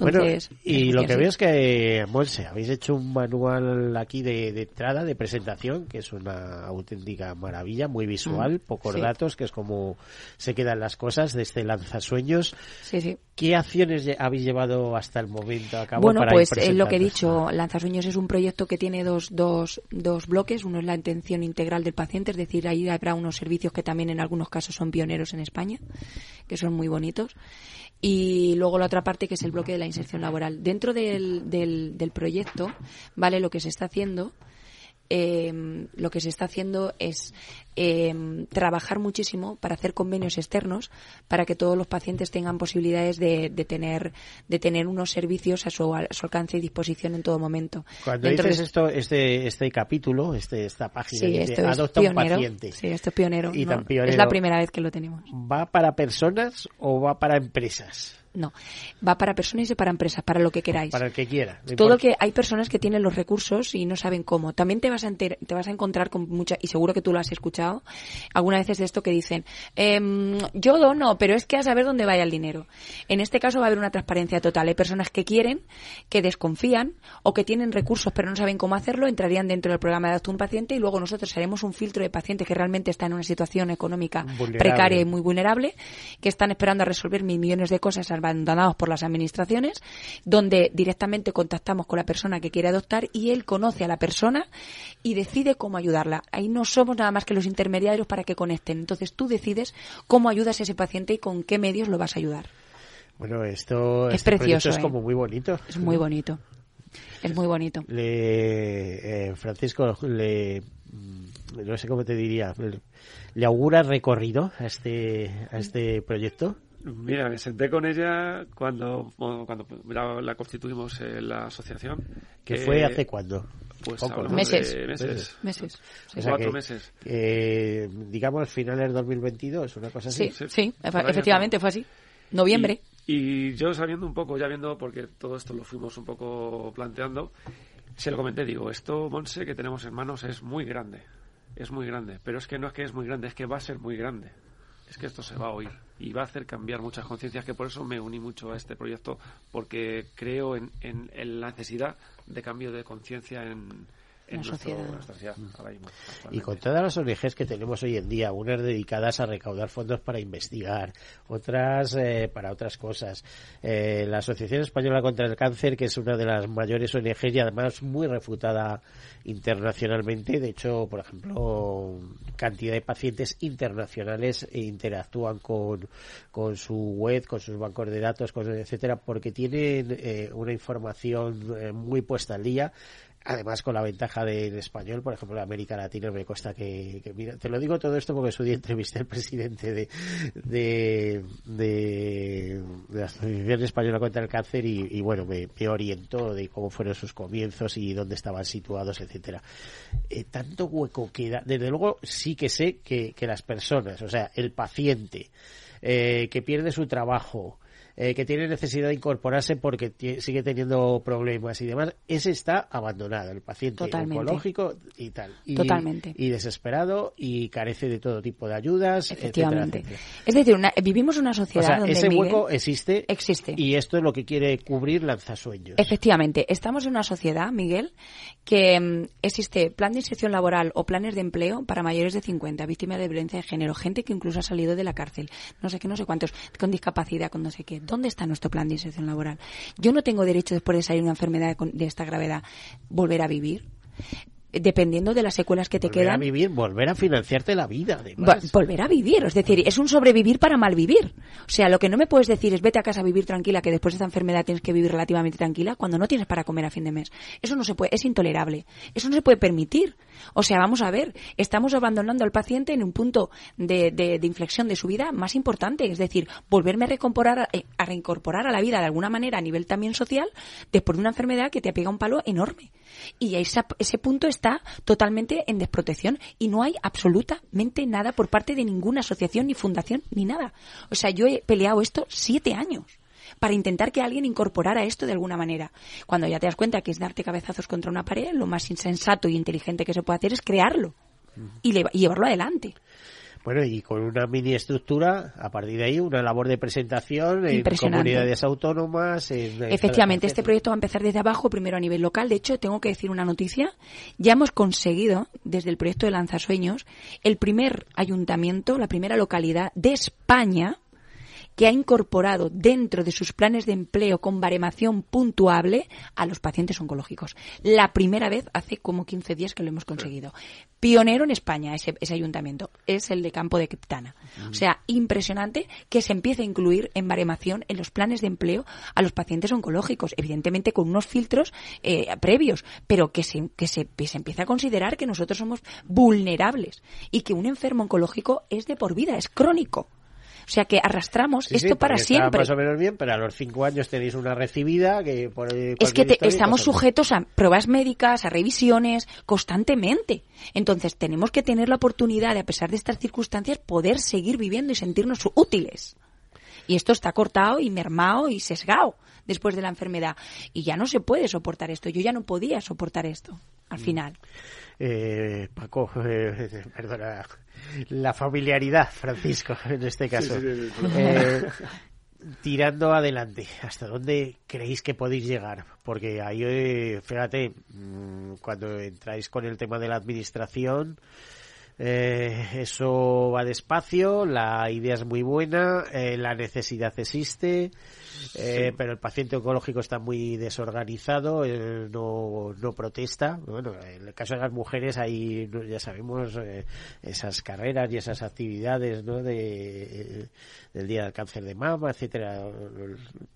Bueno, Entonces, y lo que veo es que, Monse, habéis hecho un manual aquí de, de entrada, de presentación, que es una auténtica maravilla, muy visual, Mm, pocos sí. datos, que es como se quedan las cosas de este lanzasueños. Sí, sí. ¿Qué acciones habéis llevado hasta el momento a cabo Bueno, para ir pues es lo que he dicho, Lanzasueños es un proyecto que tiene dos, dos, dos bloques. Uno es la atención integral del paciente, es decir, ahí habrá unos servicios que también en algunos casos son pioneros en España, que son muy bonitos. Y luego la otra parte que es el bloque de la inserción laboral. Dentro del, del, del proyecto, ¿vale? Lo que se está haciendo eh, lo que se está haciendo es eh, trabajar muchísimo para hacer convenios externos para que todos los pacientes tengan posibilidades de, de tener de tener unos servicios a su, a su alcance y disposición en todo momento. Cuando Dentro dices de- esto, este, este capítulo, este, esta página, sí, esto es adopta un paciente, Sí, esto es pionero. Y no, pionero. Es la primera vez que lo tenemos. ¿va para personas o va para empresas? No, va para personas y para empresas, para lo que queráis. Para el que quiera. no todo importa. que hay personas que tienen los recursos y no saben cómo. También te vas a enter- te vas a encontrar con mucha y seguro que tú lo has escuchado algunas veces de esto que dicen em, yo dono, pero es que a saber dónde vaya el dinero. En este caso va a haber una transparencia total. Hay personas que quieren, que desconfían o que tienen recursos pero no saben cómo hacerlo, entrarían dentro del programa de Adopta un paciente y luego nosotros haremos un filtro de pacientes que realmente están en una situación económica Vulnerable. precaria y muy vulnerable, que están esperando a resolver mil millones de cosas abandonados por las administraciones, donde directamente contactamos con la persona que quiere adoptar y él conoce a la persona y decide cómo ayudarla. Ahí no somos nada más que los intermediarios para que conecten. Entonces tú decides cómo ayudas a ese paciente y con qué medios lo vas a ayudar. Bueno, esto Es este precioso, es ¿eh? como muy bonito. Es muy bonito. Es muy bonito. Le, eh, Francisco, le, mm, no sé cómo te diría, le, le augura recorrido a este, a este proyecto. Mira, me senté con ella cuando, cuando la, la constituimos en la asociación. que fue hace cuándo? Pues Poco, hablamos ¿no? Meses. de meses. Meses. O sea Cuatro que, meses. eh, digamos finales 2022, una cosa así. Sí, Sí. sí, efectivamente fue así. Noviembre. Y, y yo sabiendo un poco, ya viendo, porque todo esto lo fuimos un poco planteando, se lo comenté, digo, esto, Monse, que tenemos en manos es muy grande. Es muy grande. Pero es que no es que es muy grande, es que va a ser muy grande. Es que esto se va a oír y va a hacer cambiar muchas conciencias, que por eso me uní mucho a este proyecto, porque creo en, en- la necesidad de cambio de conciencia en, en La sociedad. nuestra sociedad ahora mismo, Y con todas las ONGs que tenemos hoy en día, unas dedicadas a recaudar fondos para investigar, otras eh, para otras cosas. Eh, la Asociación Española contra el Cáncer, que es una de las mayores ONGs y además muy refutada internacionalmente. De hecho, por ejemplo, cantidad de pacientes internacionales interactúan con, con su web, con sus bancos de datos, con, etcétera, porque tienen eh, una información eh, muy puesta al día. Además, con la ventaja del español, por ejemplo, en América Latina me cuesta que, mira, te lo digo todo esto porque su día entrevisté al presidente de, de, la Asociación Española contra el Cáncer y, y, bueno, me, me orientó de cómo fueron sus comienzos y dónde estaban situados, etcétera. Eh, tanto hueco queda, desde luego sí que sé que, que las personas, o sea, el paciente eh, que pierde su trabajo, eh, que tiene necesidad de incorporarse porque sigue teniendo problemas y demás, ese está abandonado, el paciente Totalmente. oncológico y tal. Y, Totalmente. Y desesperado y carece de todo tipo de ayudas, Efectivamente. etcétera, etcétera. Es decir, una- vivimos una O sociedad sea, donde ese Miguel- hueco existe, existe. y esto es lo que quiere cubrir Lanzasueños. Efectivamente, estamos en una sociedad, Miguel, que mm, existe plan de inserción laboral o planes de empleo para mayores de 50, víctimas de violencia de género, gente que incluso ha salido de la cárcel, no sé qué, no sé cuántos, con discapacidad, con no sé qué. ¿Dónde está nuestro plan de inserción laboral? Yo no tengo derecho, después de salir una enfermedad de esta gravedad, volver a vivir. Dependiendo de las secuelas que te volver a quedan, vivir, volver a financiarte la vida, además. volver a vivir. Es decir, es un sobrevivir para malvivir. O sea, lo que no me puedes decir es vete a casa a vivir tranquila, que después de esta enfermedad tienes que vivir relativamente tranquila, cuando no tienes para comer a fin de mes. Eso no se puede, es intolerable. Eso no se puede permitir. O sea, vamos a ver, estamos abandonando al paciente en un punto de, de- de inflexión de su vida más importante. Es decir, volverme a reincorporar, a, eh, a reincorporar a la vida de alguna manera a nivel también social, después de una enfermedad que te ha pegado un palo enorme. Y esa- ese punto está totalmente en desprotección y no hay absolutamente nada por parte de ninguna asociación ni fundación ni nada. O sea, yo he peleado esto siete años para intentar que alguien incorporara esto de alguna manera. Cuando ya te das cuenta que es darte cabezazos contra una pared, lo más insensato y inteligente que se puede hacer es crearlo y, le- y llevarlo adelante. Bueno, y con una mini estructura, a partir de ahí, una labor de presentación en comunidades autónomas. En, en Efectivamente, este proyecto va a empezar desde abajo, primero a nivel local. De hecho, tengo que decir una noticia. Ya hemos conseguido, desde el proyecto de Lanzasueños, el primer ayuntamiento, la primera localidad de España que ha incorporado dentro de sus planes de empleo con baremación puntuable a los pacientes oncológicos. La primera vez hace como 15 días que lo hemos conseguido. Pionero en España ese, ese ayuntamiento. Es el de Campo de Criptana. O sea, impresionante que se empiece a incluir en baremación en los planes de empleo a los pacientes oncológicos. Evidentemente con unos filtros eh, previos, pero que se, que, se, que se empiece a considerar que nosotros somos vulnerables y que un enfermo oncológico es de por vida, es crónico. O sea que arrastramos Sí, sí, esto para siempre. más o menos bien, pero a los cinco años tenéis una recibida que por eh, Es que te- estamos pues, sujetos a pruebas médicas, a revisiones constantemente. Entonces tenemos que tener la oportunidad de, a pesar de estas circunstancias, poder seguir viviendo y sentirnos útiles. Y esto está cortado y mermado y sesgado después de la enfermedad. Y ya no se puede soportar esto. Yo ya no podía soportar esto. Al final. Eh, Paco, eh, perdona, la familiaridad, Francisco, en este caso. Sí, sí, sí, sí. Eh, tirando adelante, ¿hasta dónde creéis que podéis llegar? Porque ahí, eh, fíjate, mm, cuando entráis con el tema de la administración, eh, eso va despacio, la idea es muy buena, eh, la necesidad existe, eh, pero el paciente oncológico está muy desorganizado, eh, no, no protesta. Bueno, en el caso de las mujeres, ahí ya sabemos esas carreras y esas actividades ¿no? de, del Día del Cáncer de Mama, etcétera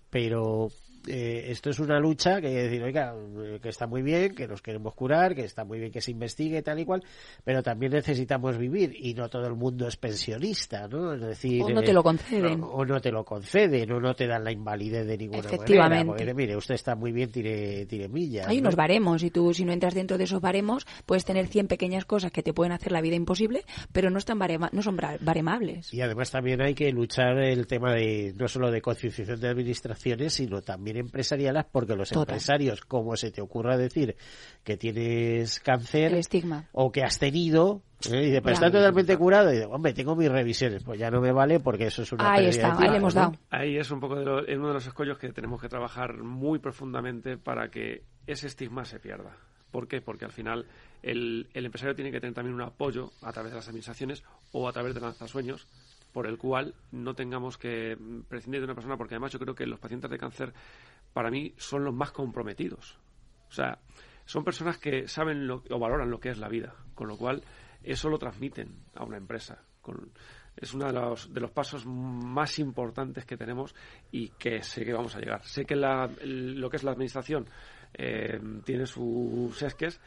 Pero eh, esto es una lucha que decir, oiga, eh, que está muy bien, que nos queremos curar, que está muy bien que se investigue tal y cual, pero también necesitamos vivir y no todo el mundo es pensionista, ¿no? Es decir, O no eh, te lo conceden. o, o no te lo conceden, o no te dan la invalidez de ninguna Efectivamente. manera. Porque, mire, usted está muy bien, tire, tire millas. Hay ¿no? unos baremos y tú, si no entras dentro de esos baremos, puedes tener 100 pequeñas cosas que te pueden hacer la vida imposible, pero no, están barema- no son baremables. Y además también hay que luchar el tema de no solo de concienciación de administraciones, sino también empresariales, porque los Total. empresarios, como se te ocurra decir que tienes cáncer El estigma. o que has tenido, ¿eh? y dice, pero está totalmente curado, y dice, hombre, tengo mis revisiones, pues ya no me vale porque eso es una Ahí está, de ahí le hemos dado. Ahí es un poco de lo- es uno de los escollos que tenemos que trabajar muy profundamente para que ese estigma se pierda. ¿Por qué? Porque al final el, el empresario tiene que tener también un apoyo a través de las administraciones o a través de lanzasueños por el cual no tengamos que prescindir de una persona, porque además yo creo que los pacientes de cáncer para mí son los más comprometidos. O sea, son personas que saben lo, o valoran lo que es la vida, con lo cual eso lo transmiten a una empresa. es uno de los, de los pasos más importantes que tenemos y que sé que vamos a llegar. Sé que lo que es la administración eh, tiene sus esques,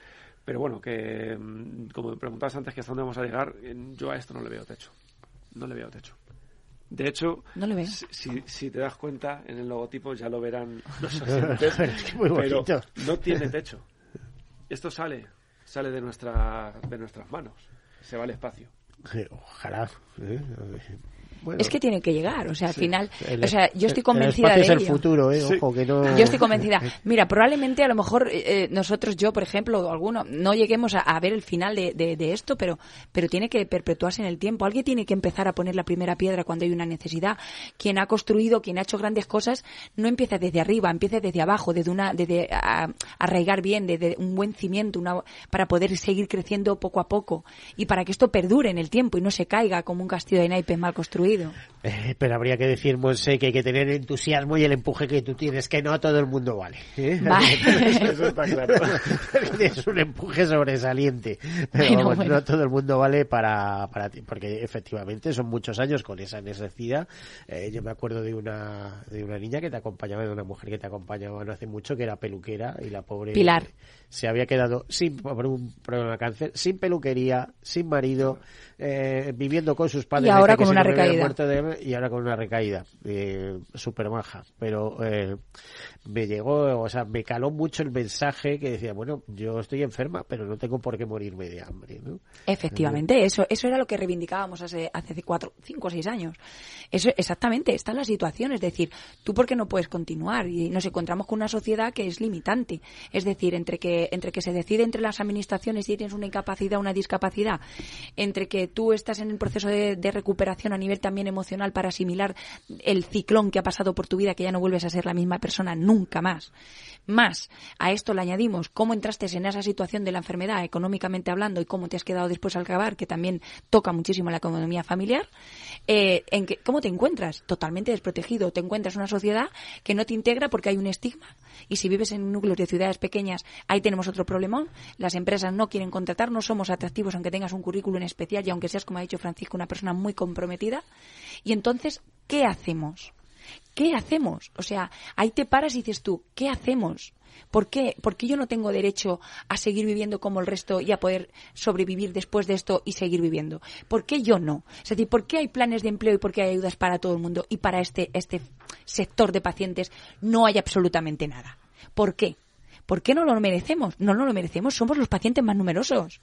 pero bueno, que mm, como me preguntabas antes que hasta dónde vamos a llegar, yo a esto no le veo techo. No le veo techo. De hecho, Si, si, te das cuenta, en el logotipo ya lo verán los asistentes, pero no tiene techo. Esto sale, sale de, nuestra, de nuestras manos, se va al espacio. Ojalá. ¿eh? Es que tiene que llegar, o sea, al final, o sea, yo estoy convencida de es el futuro, ¿eh? Ojo, que no... Yo estoy convencida. Mira, probablemente a lo mejor eh, nosotros, yo, por ejemplo, o alguno, no lleguemos a, ver el final de, de, esto, pero, pero tiene que perpetuarse en el tiempo. Alguien tiene que empezar a poner la primera piedra cuando hay una necesidad. Quien ha construido, quien ha hecho grandes cosas, no empieza desde arriba, empieza desde abajo, desde una, desde arraigar bien, desde un buen cimiento, una, para poder seguir creciendo poco a poco y para que esto perdure en el tiempo y no se caiga como un castillo de naipes mal construido. Eh, pero habría que decir, Monse, que hay que tener entusiasmo y el empuje que tú tienes, que no todo el mundo vale. ¿eh? Eso está claro. es un empuje sobresaliente. Pero no todo el mundo vale para, para ti, porque efectivamente son muchos años con esa necesidad. Eh, yo me acuerdo de una, de una niña que te acompañaba, de una mujer que te acompañaba no hace mucho, que era peluquera y la pobre... Pilar se había quedado sin por un problema de cáncer, sin peluquería, sin marido, eh, viviendo con sus padres. Y ahora con una recaída. y ahora con una recaída, eh, súper maja. Pero eh, me llegó, o sea, me caló mucho el mensaje que decía, bueno, yo estoy enferma, pero no tengo por qué morirme de hambre. ¿no? Efectivamente, eso, eso era lo que reivindicábamos hace, hace cuatro, cinco o seis años. Eso, exactamente, está en la situación, es decir, tú por qué no puedes continuar y nos encontramos con una sociedad que es limitante. Es decir, entre que entre que se decide entre las administraciones si tienes una incapacidad o una discapacidad, entre que tú estás en el proceso de, recuperación a nivel también emocional para asimilar el ciclón que ha pasado por tu vida, que ya no vuelves a ser la misma persona nunca más. Más, a esto le añadimos cómo entraste en esa situación de la enfermedad económicamente hablando y cómo te has quedado después al acabar, que también toca muchísimo la economía familiar. Eh, en que, ¿Cómo te encuentras? Totalmente desprotegido. Te encuentras en una sociedad que no te integra porque hay un estigma. Y si vives en núcleos de ciudades pequeñas, ahí tenemos otro problemón. Las empresas no quieren contratar, no somos atractivos aunque tengas un currículum especial y aunque seas, como ha dicho Francisco, una persona muy comprometida. Y entonces, ¿qué hacemos? ¿Qué hacemos? O sea, ahí te paras y dices tú, ¿qué hacemos? ¿Por qué? ¿Por qué yo no tengo derecho a seguir viviendo como el resto y a poder sobrevivir después de esto y seguir viviendo? ¿Por qué yo no? Es decir, ¿por qué hay planes de empleo y por qué hay ayudas para todo el mundo y para este, este sector de pacientes no hay absolutamente nada? ¿Por qué? ¿Por qué no lo merecemos? No, no lo merecemos, somos los pacientes más numerosos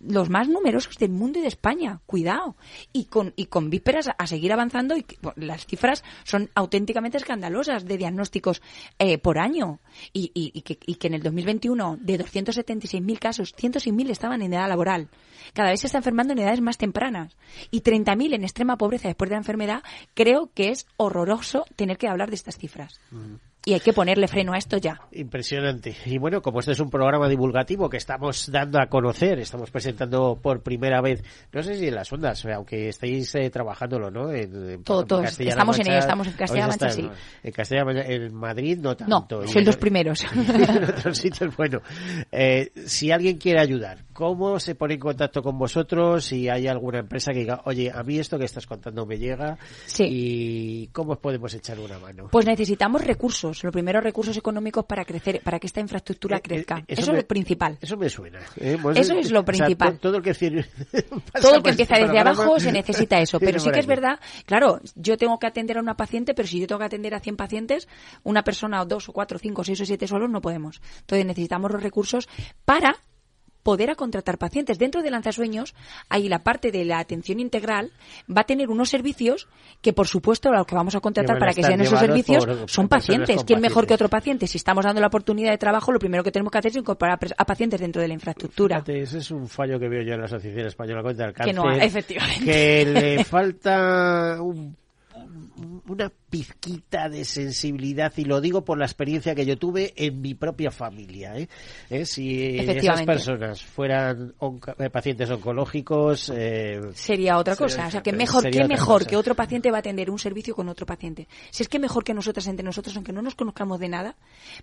los más numerosos del mundo y de España. Cuidado. Y con, y con vísperas a, seguir avanzando y las cifras son auténticamente escandalosas de diagnósticos eh, por año. Y, que, y, que, en el 2021 de 276.000 casos, 106.000 estaban en edad laboral. Cada vez se está enfermando en edades más tempranas. Y 30.000 en extrema pobreza después de la enfermedad. Creo que es horroroso tener que hablar de estas cifras. Y hay que ponerle freno a esto ya. Impresionante. Y bueno, como este es un programa divulgativo que estamos dando a conocer, estamos presentando por primera vez, no sé si en las ondas, aunque estéis eh, trabajándolo, ¿no? En, Todo, todos. Estamos en ello, estamos en Castilla-La Mancha, sí. En Castilla en Madrid no tanto. No, son los primeros. en otros sitios, bueno. Eh, si alguien quiere ayudar, ¿cómo se pone en contacto con vosotros? Si hay alguna empresa que diga, oye, a mí esto que estás contando me llega. Sí. ¿Y cómo podemos echar una mano? Pues necesitamos recursos los primeros recursos económicos para crecer, para que esta infraestructura eh, eh, crezca. eso, es lo principal. Eso me suena. ¿eh? Pues eso es lo principal. todo, el que, todo el que empieza desde abajo se necesita eso. Pero sí que es verdad, claro, yo tengo que atender a una paciente, pero si yo tengo que atender a 100 pacientes, una persona o dos o cuatro, cinco, seis o siete solos no podemos. Entonces necesitamos los recursos para poder a contratar pacientes. Dentro de Lanzasueños, hay la parte de la atención integral, va a tener unos servicios que, por supuesto, lo que vamos a contratar para que sean esos servicios son pacientes. ¿Quién mejor que otro paciente? Si estamos dando la oportunidad de trabajo, lo primero que tenemos que hacer es incorporar a pacientes dentro de la infraestructura. ese es un fallo que veo yo en la Asociación Española contra el Cáncer. Que no, efectivamente. Que le falta un una pizquita de sensibilidad y lo digo por la experiencia que yo tuve en mi propia familia. ¿eh? ¿Eh? Si esas personas fueran eh, pacientes oncológicos... Eh, sería otra cosa. o sea, que mejor, ¿qué mejor que otro paciente va a atender un servicio con otro paciente? Si es que mejor que nosotras entre nosotros, aunque no nos conozcamos de nada,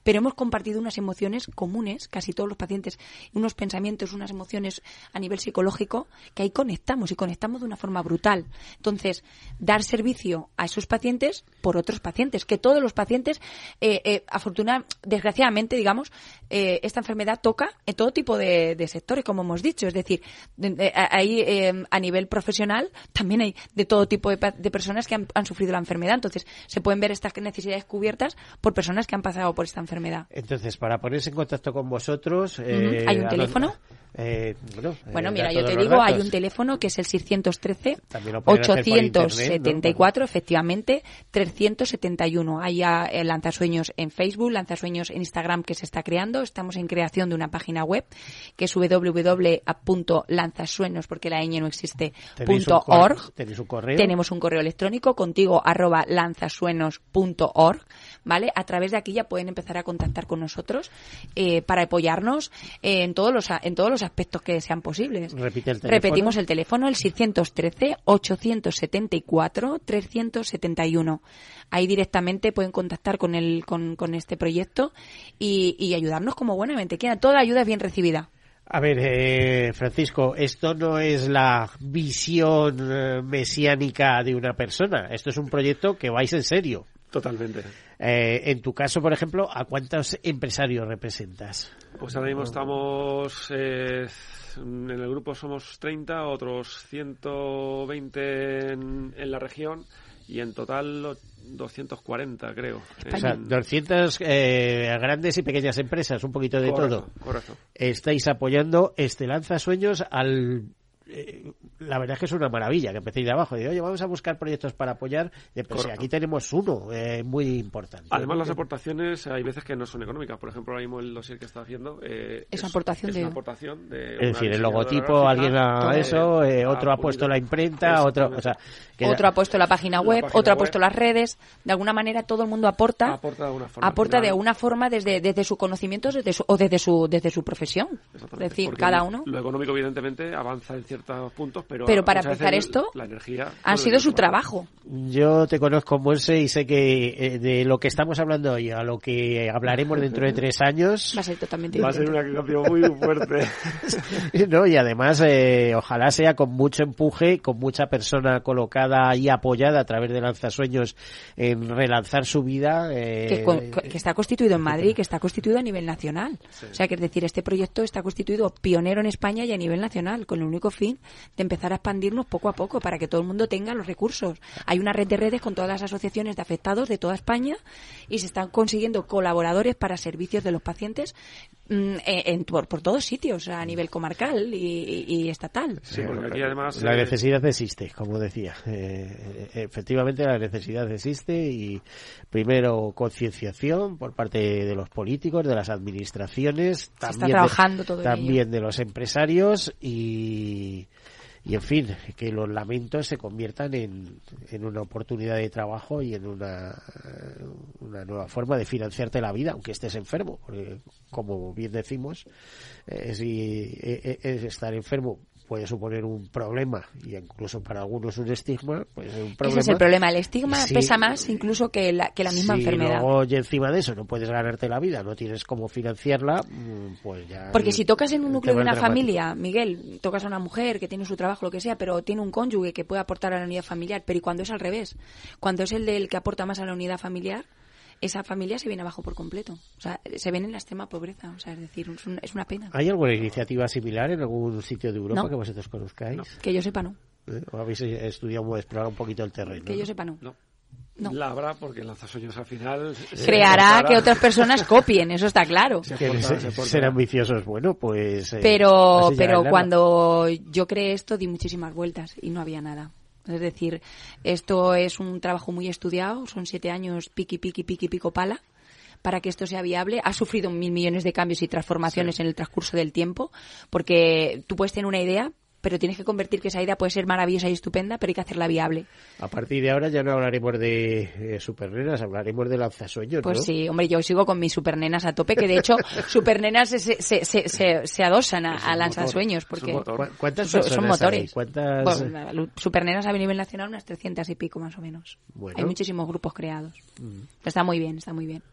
pero hemos compartido unas emociones comunes, casi todos los pacientes, unos pensamientos, unas emociones a nivel psicológico, que ahí conectamos y conectamos de una forma brutal. Entonces, dar servicio a esos pacientes por otros pacientes, que todos los pacientes, eh, eh, afortunadamente, desgraciadamente, digamos, eh, esta enfermedad toca en todo tipo de, sectores, como hemos dicho. Es decir, ahí a nivel profesional también hay de todo tipo de, personas que han, han, sufrido la enfermedad. Entonces, se pueden ver estas necesidades cubiertas por personas que han pasado por esta enfermedad. Entonces, para ponerse en contacto con vosotros... ¿Hay un teléfono? Eh, bueno, mira, yo te digo, hay un teléfono que es el 613 874, efectivamente, 371. Hay ya el Lanzasueños en Facebook, Lanzasueños en Instagram que se está creando. Estamos en creación de una página web que es www.lanzasueños, porque la ñ no existe, punto org. un correo? Tenemos un correo electrónico contigo arroba lanzasuenos.org, ¿vale? A través de aquí ya pueden empezar a contactar con nosotros eh, para apoyarnos en todos los en todos los aspectos que sean posibles. Repetimos el teléfono, el 613-874-371. Ahí directamente pueden contactar con, el, con, este proyecto y, ayudarnos como buenamente quieran. Toda ayuda es bien recibida. A ver, eh, Francisco, esto no es la visión eh, mesiánica de una persona. Esto es un proyecto que vais en serio. Totalmente. Eh, en tu caso, por ejemplo, ¿a cuántos empresarios representas? Pues ahora mismo estamos, eh, en el grupo somos 30, otros 120 en, en la región y en total 240, creo. O sea, 200 eh, grandes y pequeñas empresas, un poquito de todo. Correcto. Estáis apoyando este Lanza Sueños al eh, la verdad es que es una maravilla que empecéis de abajo. Y, oye, vamos a buscar proyectos para apoyar. Pues aquí tenemos uno eh, muy importante. Además, las aportaciones hay veces que no son económicas. Por ejemplo, ahora mismo el dossier que está haciendo eh, es, aportación de... una aportación de. Es decir, el logotipo, alguien ha eso, otro ha puesto la imprenta, otro. O sea, otro ha puesto la página web, otro ha puesto las redes. De alguna manera, todo el mundo aporta. Aporta de alguna forma. Aporta de alguna forma desde, desde su conocimiento desde o desde su, desde su profesión. Es decir, cada uno. Lo económico, evidentemente, avanza en ciertos puntos, pero, para empezar esto, ha sido su trabajo. Yo te conozco, Monse, y sé que eh, de lo que estamos hablando hoy a lo que hablaremos dentro de tres años... Va a ser totalmente Va a ser una cambio muy fuerte. no, y además, eh, ojalá sea con mucho empuje, con mucha persona colocada y apoyada a través de Lanzasueños en relanzar su vida. Eh, que, está constituido en Madrid, que está constituido a nivel nacional. O sea, que es decir, este proyecto está constituido pionero en España y a nivel nacional, con el único fin de empezar a expandirnos poco a poco para que todo el mundo tenga los recursos. Hay una red de redes con todas las asociaciones de afectados de toda España y se están consiguiendo colaboradores para servicios de los pacientes mm, en, por, todos sitios, a nivel comarcal y, estatal. Sí, porque aquí además... La eh, necesidad existe, como decía. Eh, efectivamente, la necesidad existe y primero concienciación por parte de los políticos, de las administraciones, también, también de los empresarios y y en fin, que los lamentos se conviertan en, en una oportunidad de trabajo y en una, una nueva forma de financiarte la vida, aunque estés enfermo, porque como bien decimos, eh, si eh, eh, es estar enfermo puede suponer un problema y incluso para algunos un estigma, pues un problema. Ese es el problema, el estigma pesa más incluso que la, que la misma enfermedad. Luego, y encima de eso no puedes ganarte la vida, no tienes cómo financiarla, mm, pues ya... Porque si tocas en un núcleo de una familia, Miguel, tocas a una mujer que tiene su trabajo, lo que sea, pero tiene un cónyuge que puede aportar a la unidad familiar, pero ¿y cuando es al revés? Cuando es el del que aporta más a la unidad familiar, esa familia se viene abajo por completo. O sea, se ven en la extrema pobreza. O sea, es decir, es, una pena. ¿Hay alguna iniciativa similar en algún sitio de Europa que vosotros conozcáis? Que yo sepa, no. ¿Eh? ¿O habéis estudiado, explorado un poquito el terreno? Que yo sepa, no. no. La habrá porque Lanzasueños al final creará que otras personas copien, eso está claro. ser ambiciosos, bueno, pues. Eh, pero, pero cuando yo creé esto di muchísimas vueltas y no había nada. Es decir, esto es un trabajo muy estudiado, son siete años piqui, piqui, piqui, pico pala para que esto sea viable. Ha sufrido mil millones de cambios y transformaciones en el transcurso del tiempo, porque tú puedes tener una idea, pero tienes que convertir que esa idea puede ser maravillosa y estupenda, pero hay que hacerla viable. A partir de ahora ya no hablaremos de eh, supernenas, hablaremos de lanzasueños, Pues ¿no? sí, hombre, yo sigo con mis supernenas a tope, que de hecho supernenas se, se, se, se, se adosan a, a lanzasueños, porque Es un motor. ¿Cu- ¿Cuántas son, son motores. hay? ¿Cuántas... Bueno, supernenas a nivel nacional unas 300 y pico más o menos. Bueno. Hay muchísimos grupos creados. Está muy bien, está muy bien.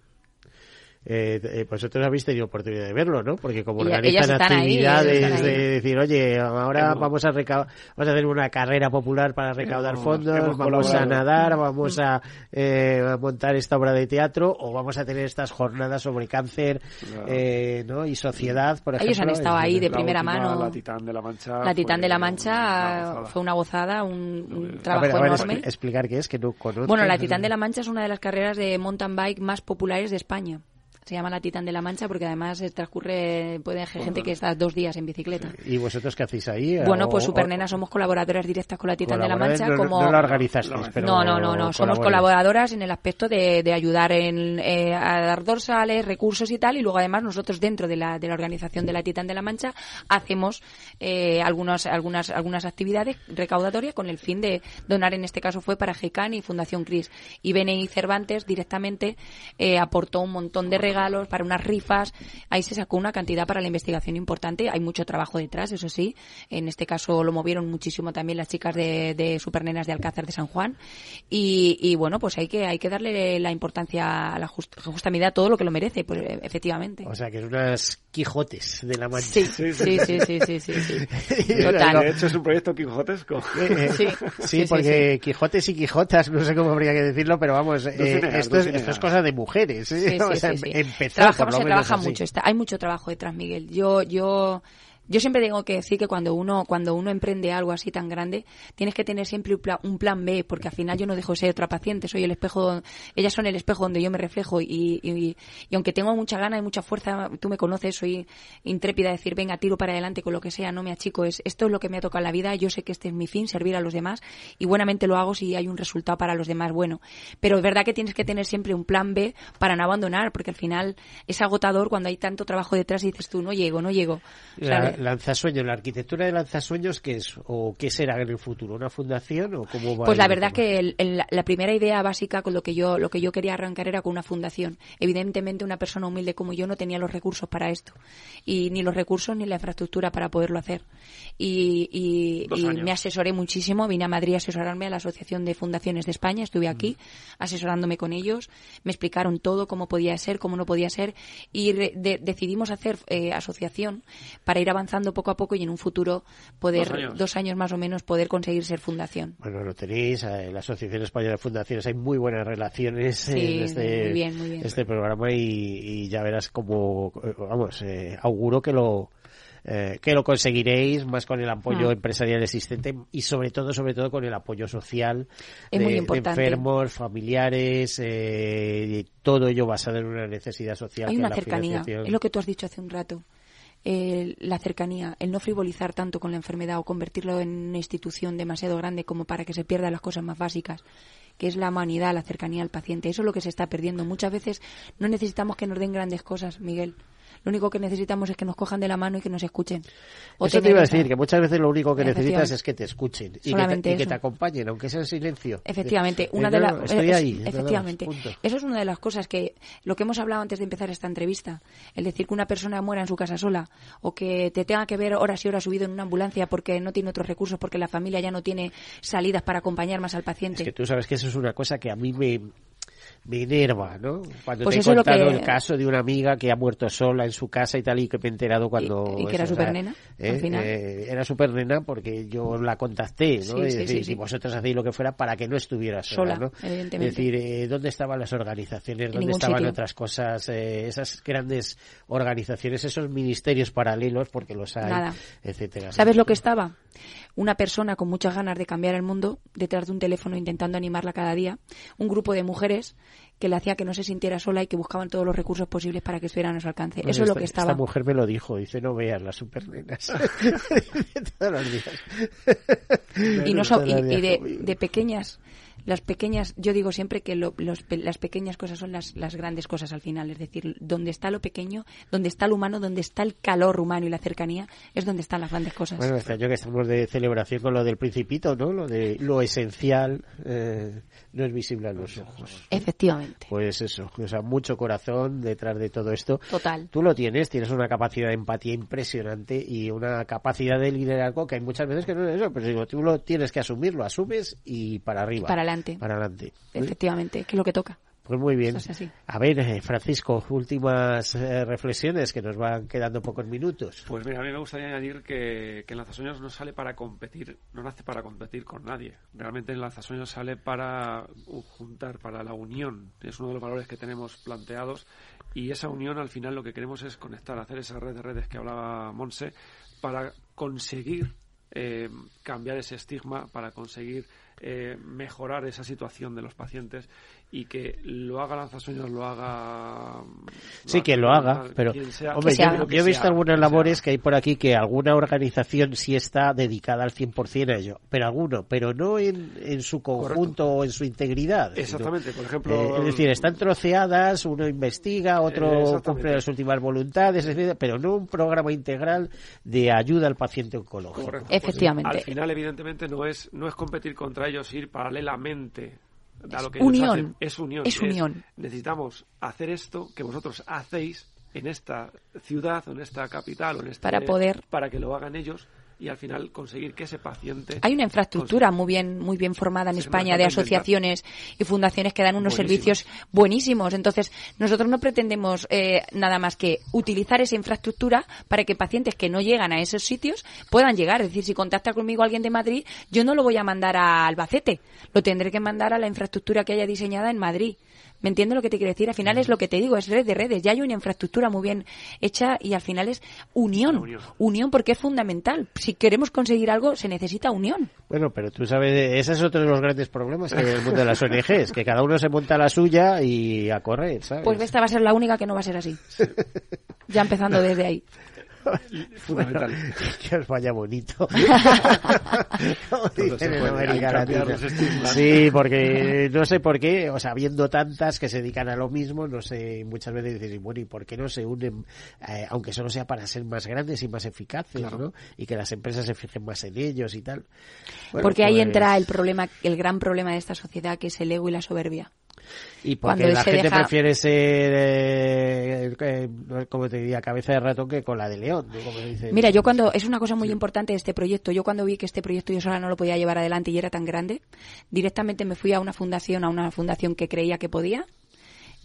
Eh, eh, vosotros habéis tenido oportunidad de verlo, ¿no? Porque como organizan actividades ahí. de decir, oye, ahora Hemos- vamos a recau- vamos a hacer una carrera popular para recaudar Hemos- fondos, hemos vamos a nadar, vamos a, eh, a montar esta obra de teatro o vamos a tener estas jornadas sobre cáncer, Claro. eh, ¿no? Y sociedad, por ejemplo. Ellos han estado Es ahí de La primera última, mano. La Titán de la Mancha. La Titán fue de la una Mancha gozada. fue una gozada, un, un bien. A trabajo ver, a ver, enorme. expli- explicar qué es, que no conozco. Bueno, la Titán de la Mancha es una de las carreras de mountain bike más populares de España. Se llama la Titán de la Mancha porque además eh, transcurre, puede haber gente que está dos días en bicicleta. ¿Y vosotros qué hacéis ahí? Bueno, pues Supernenas somos colaboradoras directas con la Titán de la Mancha no, como... No la organizasteis, pero... no, no, no, no. Somos colaboradoras en el aspecto de, de ayudar en, eh, a dar dorsales, recursos y tal. Y luego, además, nosotros dentro de la, de la organización de la Titán de la Mancha hacemos eh, algunas, algunas, algunas actividades recaudatorias con el fin de donar. En este caso fue para GECAN y Fundación CRIS. Y BNI Cervantes directamente eh, aportó un montón de regalos para unas rifas. Ahí se sacó una cantidad para la investigación importante. Hay mucho trabajo detrás, eso sí. En este caso lo movieron muchísimo también las chicas de, de Supernenas de Alcázar de San Juan. Y, y bueno, pues hay que, hay que darle la importancia a la just- justa medida a todo lo que lo merece, pues efectivamente. O sea, que es unas Quijotes de la Mancha. Sí, sí, sí, sí, sí, sí, sí, sí. De Total. hecho, es un proyecto quijotesco. Eh, eh, Sí, sí, sí, sí, porque Quijotes y Quijotas, no sé cómo habría que decirlo, pero vamos, eh, Dulcinea, esto, es, esto es cosa de mujeres. ¿eh? Sí, O sí, sea, empezó Trabajamos, por lo se trabaja así. mucho, está, hay mucho trabajo detrás, Miguel. Yo, yo, yo siempre tengo que decir que cuando uno, cuando uno emprende algo así tan grande, tienes que tener siempre un plan, un plan B, porque al final yo no dejo de ser otra paciente, soy el espejo, ellas son el espejo donde yo me reflejo y, y, y aunque tengo mucha gana y mucha fuerza, tú me conoces, soy intrépida a decir, venga, tiro para adelante con lo que sea, no me achico, es, esto es lo que me ha tocado en la vida, yo sé que este es mi fin, servir a los demás y buenamente lo hago si hay un resultado para los demás bueno. Pero es verdad que tienes que tener siempre un plan B para no abandonar, porque al final es agotador cuando hay tanto trabajo detrás y dices tú, no llego, no llego. Lanzasueños, la arquitectura de lanzasueños, ¿qué es? ¿O qué será en el futuro? ¿Una fundación o cómo va Pues a la verdad tema? que el- el- la primera idea básica con lo que yo lo que yo quería arrancar era con una fundación. Evidentemente una persona humilde como yo no tenía los recursos para esto y ni los recursos ni la infraestructura para poderlo hacer. Y, y- me asesoré muchísimo, vine a Madrid a asesorarme a la Asociación de Fundaciones de España, estuve aquí asesorándome con ellos, me explicaron todo cómo podía ser, cómo no podía ser y re- de- decidimos hacer eh, asociación para ir avanzando poco a poco y en un futuro poder Dos años. dos años más o menos poder conseguir ser fundación. Bueno, lo tenéis, eh, la Asociación Española de Fundaciones, hay muy buenas relaciones Sí, en este, muy bien, muy bien. este programa y, y ya verás como, eh, vamos, eh, auguro que lo eh, que lo conseguiréis más con el apoyo Mm. empresarial existente y sobre todo, sobre todo con el apoyo social Es de, muy de importante. enfermos, familiares, eh, y todo ello basado en una necesidad social. Hay que una la cercanía, financiación. es lo que tú has dicho hace un rato. La cercanía, el no frivolizar tanto con la enfermedad o convertirlo en una institución demasiado grande como para que se pierdan las cosas más básicas, que es la humanidad, la cercanía al paciente. Eso es lo que se está perdiendo. Muchas veces no necesitamos que nos den grandes cosas, Miguel. Lo único que necesitamos es que nos cojan de la mano y que nos escuchen. O Eso te iba a decir, que muchas veces lo único que necesitas Efectivamente. es que te escuchen y, que te, Solamente y que eso. te acompañen, aunque sea en silencio. Efectivamente, Eh, una eh, de las estoy es- ahí, efectivamente, más, punto. eso es una de las cosas que lo que hemos hablado antes de empezar esta entrevista, el decir que una persona muera en su casa sola o que te tenga que ver horas y horas subido en una ambulancia porque no tiene otros recursos porque la familia ya no tiene salidas para acompañar más al Es paciente. que tú sabes que eso es una cosa que a mí me, me enerva, ¿no? Cuando Pues te he contado que- el caso de una amiga que ha muerto sola en su casa y tal, y que me he enterado cuando... Y- y que era o sea, supernena, ¿eh? al final. Eh, era supernena porque yo la contacté, ¿no? Sí, es sí, decir, sí, si vosotros hacéis lo que fuera para que no estuviera sola, Sola, ¿no? evidentemente. Es decir, eh, ¿dónde estaban las organizaciones? ¿Dónde estaban sitio. otras cosas? eh, esas grandes organizaciones, esos ministerios paralelos, porque los hay, Nada. etcétera. ¿Sabes lo que estaba? Una persona con muchas ganas de cambiar el mundo detrás de un teléfono intentando animarla cada día. Un grupo de mujeres que le hacía que no se sintiera sola y que buscaban todos los recursos posibles para que estuvieran a su alcance. Bueno, Eso es lo que estaba. Esta mujer me lo dijo, dice, no veas las supernenas. Todos los días. y, no y, y de, conmigo. de pequeñas las pequeñas, yo digo siempre que lo- los las pequeñas cosas son las, las grandes cosas al final, es decir, donde está lo pequeño, donde está lo humano, donde está el calor humano y la cercanía, es donde están las grandes cosas. Bueno, este año que estamos de celebración con lo del principito, ¿no? Lo de lo esencial eh, no es visible a los ojos. Efectivamente, Pues eso, o sea, mucho corazón detrás de todo esto. total. Tú lo tienes, tienes una capacidad de empatía impresionante y una capacidad de liderazgo que hay muchas veces que no es eso, pero digo, tú lo tienes que asumir, lo asumes y para arriba. Para adelante. Para adelante. Efectivamente, que es lo que toca. Pues muy bien. Es así. A ver, eh, Francisco, últimas eh, reflexiones que nos van quedando pocos minutos. Pues mira, a mí me gustaría añadir que, que el lanzasueños no sale para competir, no nace para competir con nadie. Realmente el lanzasueños sale para uh, juntar, para la unión. Es uno de los valores que tenemos planteados y esa unión al final lo que queremos es conectar, hacer esa red de redes que hablaba Monse para conseguir eh, cambiar ese estigma, para conseguir eh, mejorar esa situación de los pacientes y que lo haga Lanzasueños, lo haga... Sí, que lo haga, pero sea, hombre, yo, haga. yo he visto sea, algunas labores que hay por aquí que alguna organización sí está dedicada al 100% a ello, pero alguno, pero no en, en su conjunto o en su integridad. sino, Exactamente, por ejemplo... eh, es decir, están troceadas, uno investiga, Eh, otro exactamente. cumple las últimas voluntades, etcétera, pero no un programa integral de ayuda al paciente oncológico. Correcto. Efectivamente. Al final, evidentemente, no es, no es competir contra ellos, ir paralelamente a Es lo que ellos unión. hacen. Es unión. Es unión. necesitamos hacer esto que vosotros hacéis en esta ciudad, o en esta capital, o en este, Para poder- para que lo hagan ellos y al final conseguir que ese paciente Hay una infraestructura muy bien, muy bien formada en España de asociaciones y fundaciones que dan unos servicios buenísimos. Entonces, nosotros no pretendemos eh, nada más que utilizar esa infraestructura para que pacientes que no llegan a esos sitios puedan llegar. Es decir, si contacta conmigo alguien de Madrid, yo no lo voy a mandar a Albacete, lo tendré que mandar a la infraestructura que haya diseñada en Madrid. ¿Me entiendes lo que te quiero decir? Al final es lo que te digo, es red de redes. Ya hay una infraestructura muy bien hecha y al final es unión. Unión porque es fundamental. Si queremos conseguir algo, se necesita unión. Bueno, pero tú sabes, ese es otro de los grandes problemas que hay en el mundo de las ONGs, que cada uno se monta la suya y a correr, ¿sabes? Pues esta va a ser la única que no va a ser así. Ya empezando desde ahí. fundamental. que os vaya bonito. Dicen en América Latina. Sí, porque no sé por qué, o sea, viendo tantas que se dedican a lo mismo, no sé, muchas veces dices, bueno, ¿y por qué no se unen, eh, aunque solo sea para ser más grandes y más eficaces, ¿no? Y que las empresas se fijen más en ellos y tal. Bueno, Porque ahí pues- entra el problema, el gran problema de esta sociedad, que es el ego y la soberbia. Y porque cuando la gente deja- prefiere ser, eh, eh, como te diría, cabeza de ratón que con la de león. Mira, yo cuando, es una cosa muy importante de este proyecto, yo cuando vi que este proyecto yo sola no lo podía llevar adelante y era tan grande, directamente me fui a una fundación, a una fundación que creía que podía,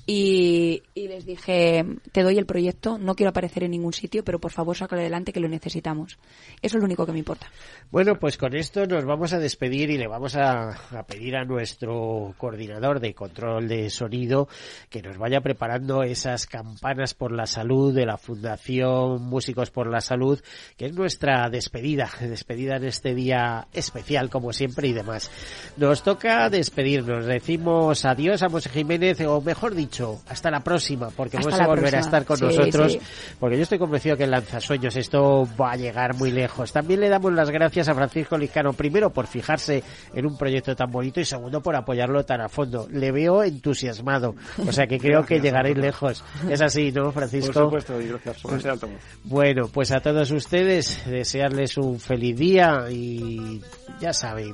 y, les dije, te doy el proyecto, no quiero aparecer en ningún sitio, pero por favor sácalo adelante que lo necesitamos. Eso es lo único que me importa. Bueno, pues con esto nos vamos a despedir y le vamos a, a pedir a nuestro coordinador de control de sonido que nos vaya preparando esas campanas por la salud de la Fundación Músicos por la Salud, que es nuestra despedida, despedida en este día especial como siempre y demás. Nos toca despedirnos, decimos adiós a Monse Jiménez, o mejor dicho, hasta la próxima, porque la volverá a estar con Sí, nosotros, sí. porque yo estoy convencido que en Lanzasueños esto va a llegar muy lejos. También le damos las gracias a Francisco Lizcano, primero por fijarse en un proyecto tan bonito y segundo por apoyarlo tan a fondo. Le veo entusiasmado, o sea que creo que llegaréis lejos. Es así, ¿no, Por Francisco? supuesto, y gracias por ese altavoz. Bueno, pues a todos ustedes desearles un feliz día y ya saben,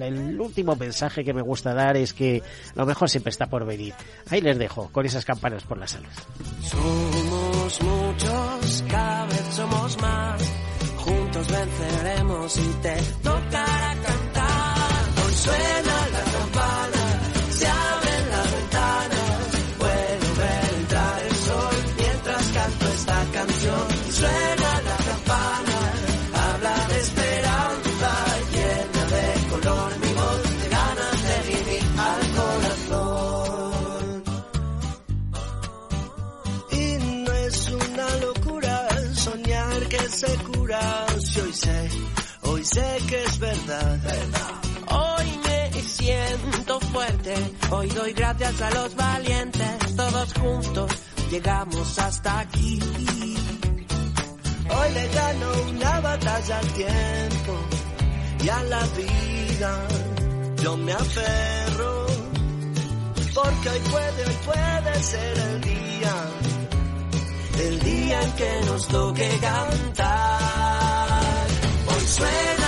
el último mensaje que me gusta dar es que lo mejor siempre está por venir. Ahí les dejo con esas campanas por la salud. Somos muchos, cada vez somos más. Juntos venceremos y te tocará soñar que se cura. Si hoy sé, hoy sé que es verdad. Hoy me siento fuerte, hoy doy gracias a los valientes. Todos juntos llegamos hasta aquí. Hoy le gano una batalla al tiempo y a la vida. yo me aferro, porque hoy puede, hoy puede ser el día, el día en que nos toque cantar. Hoy suena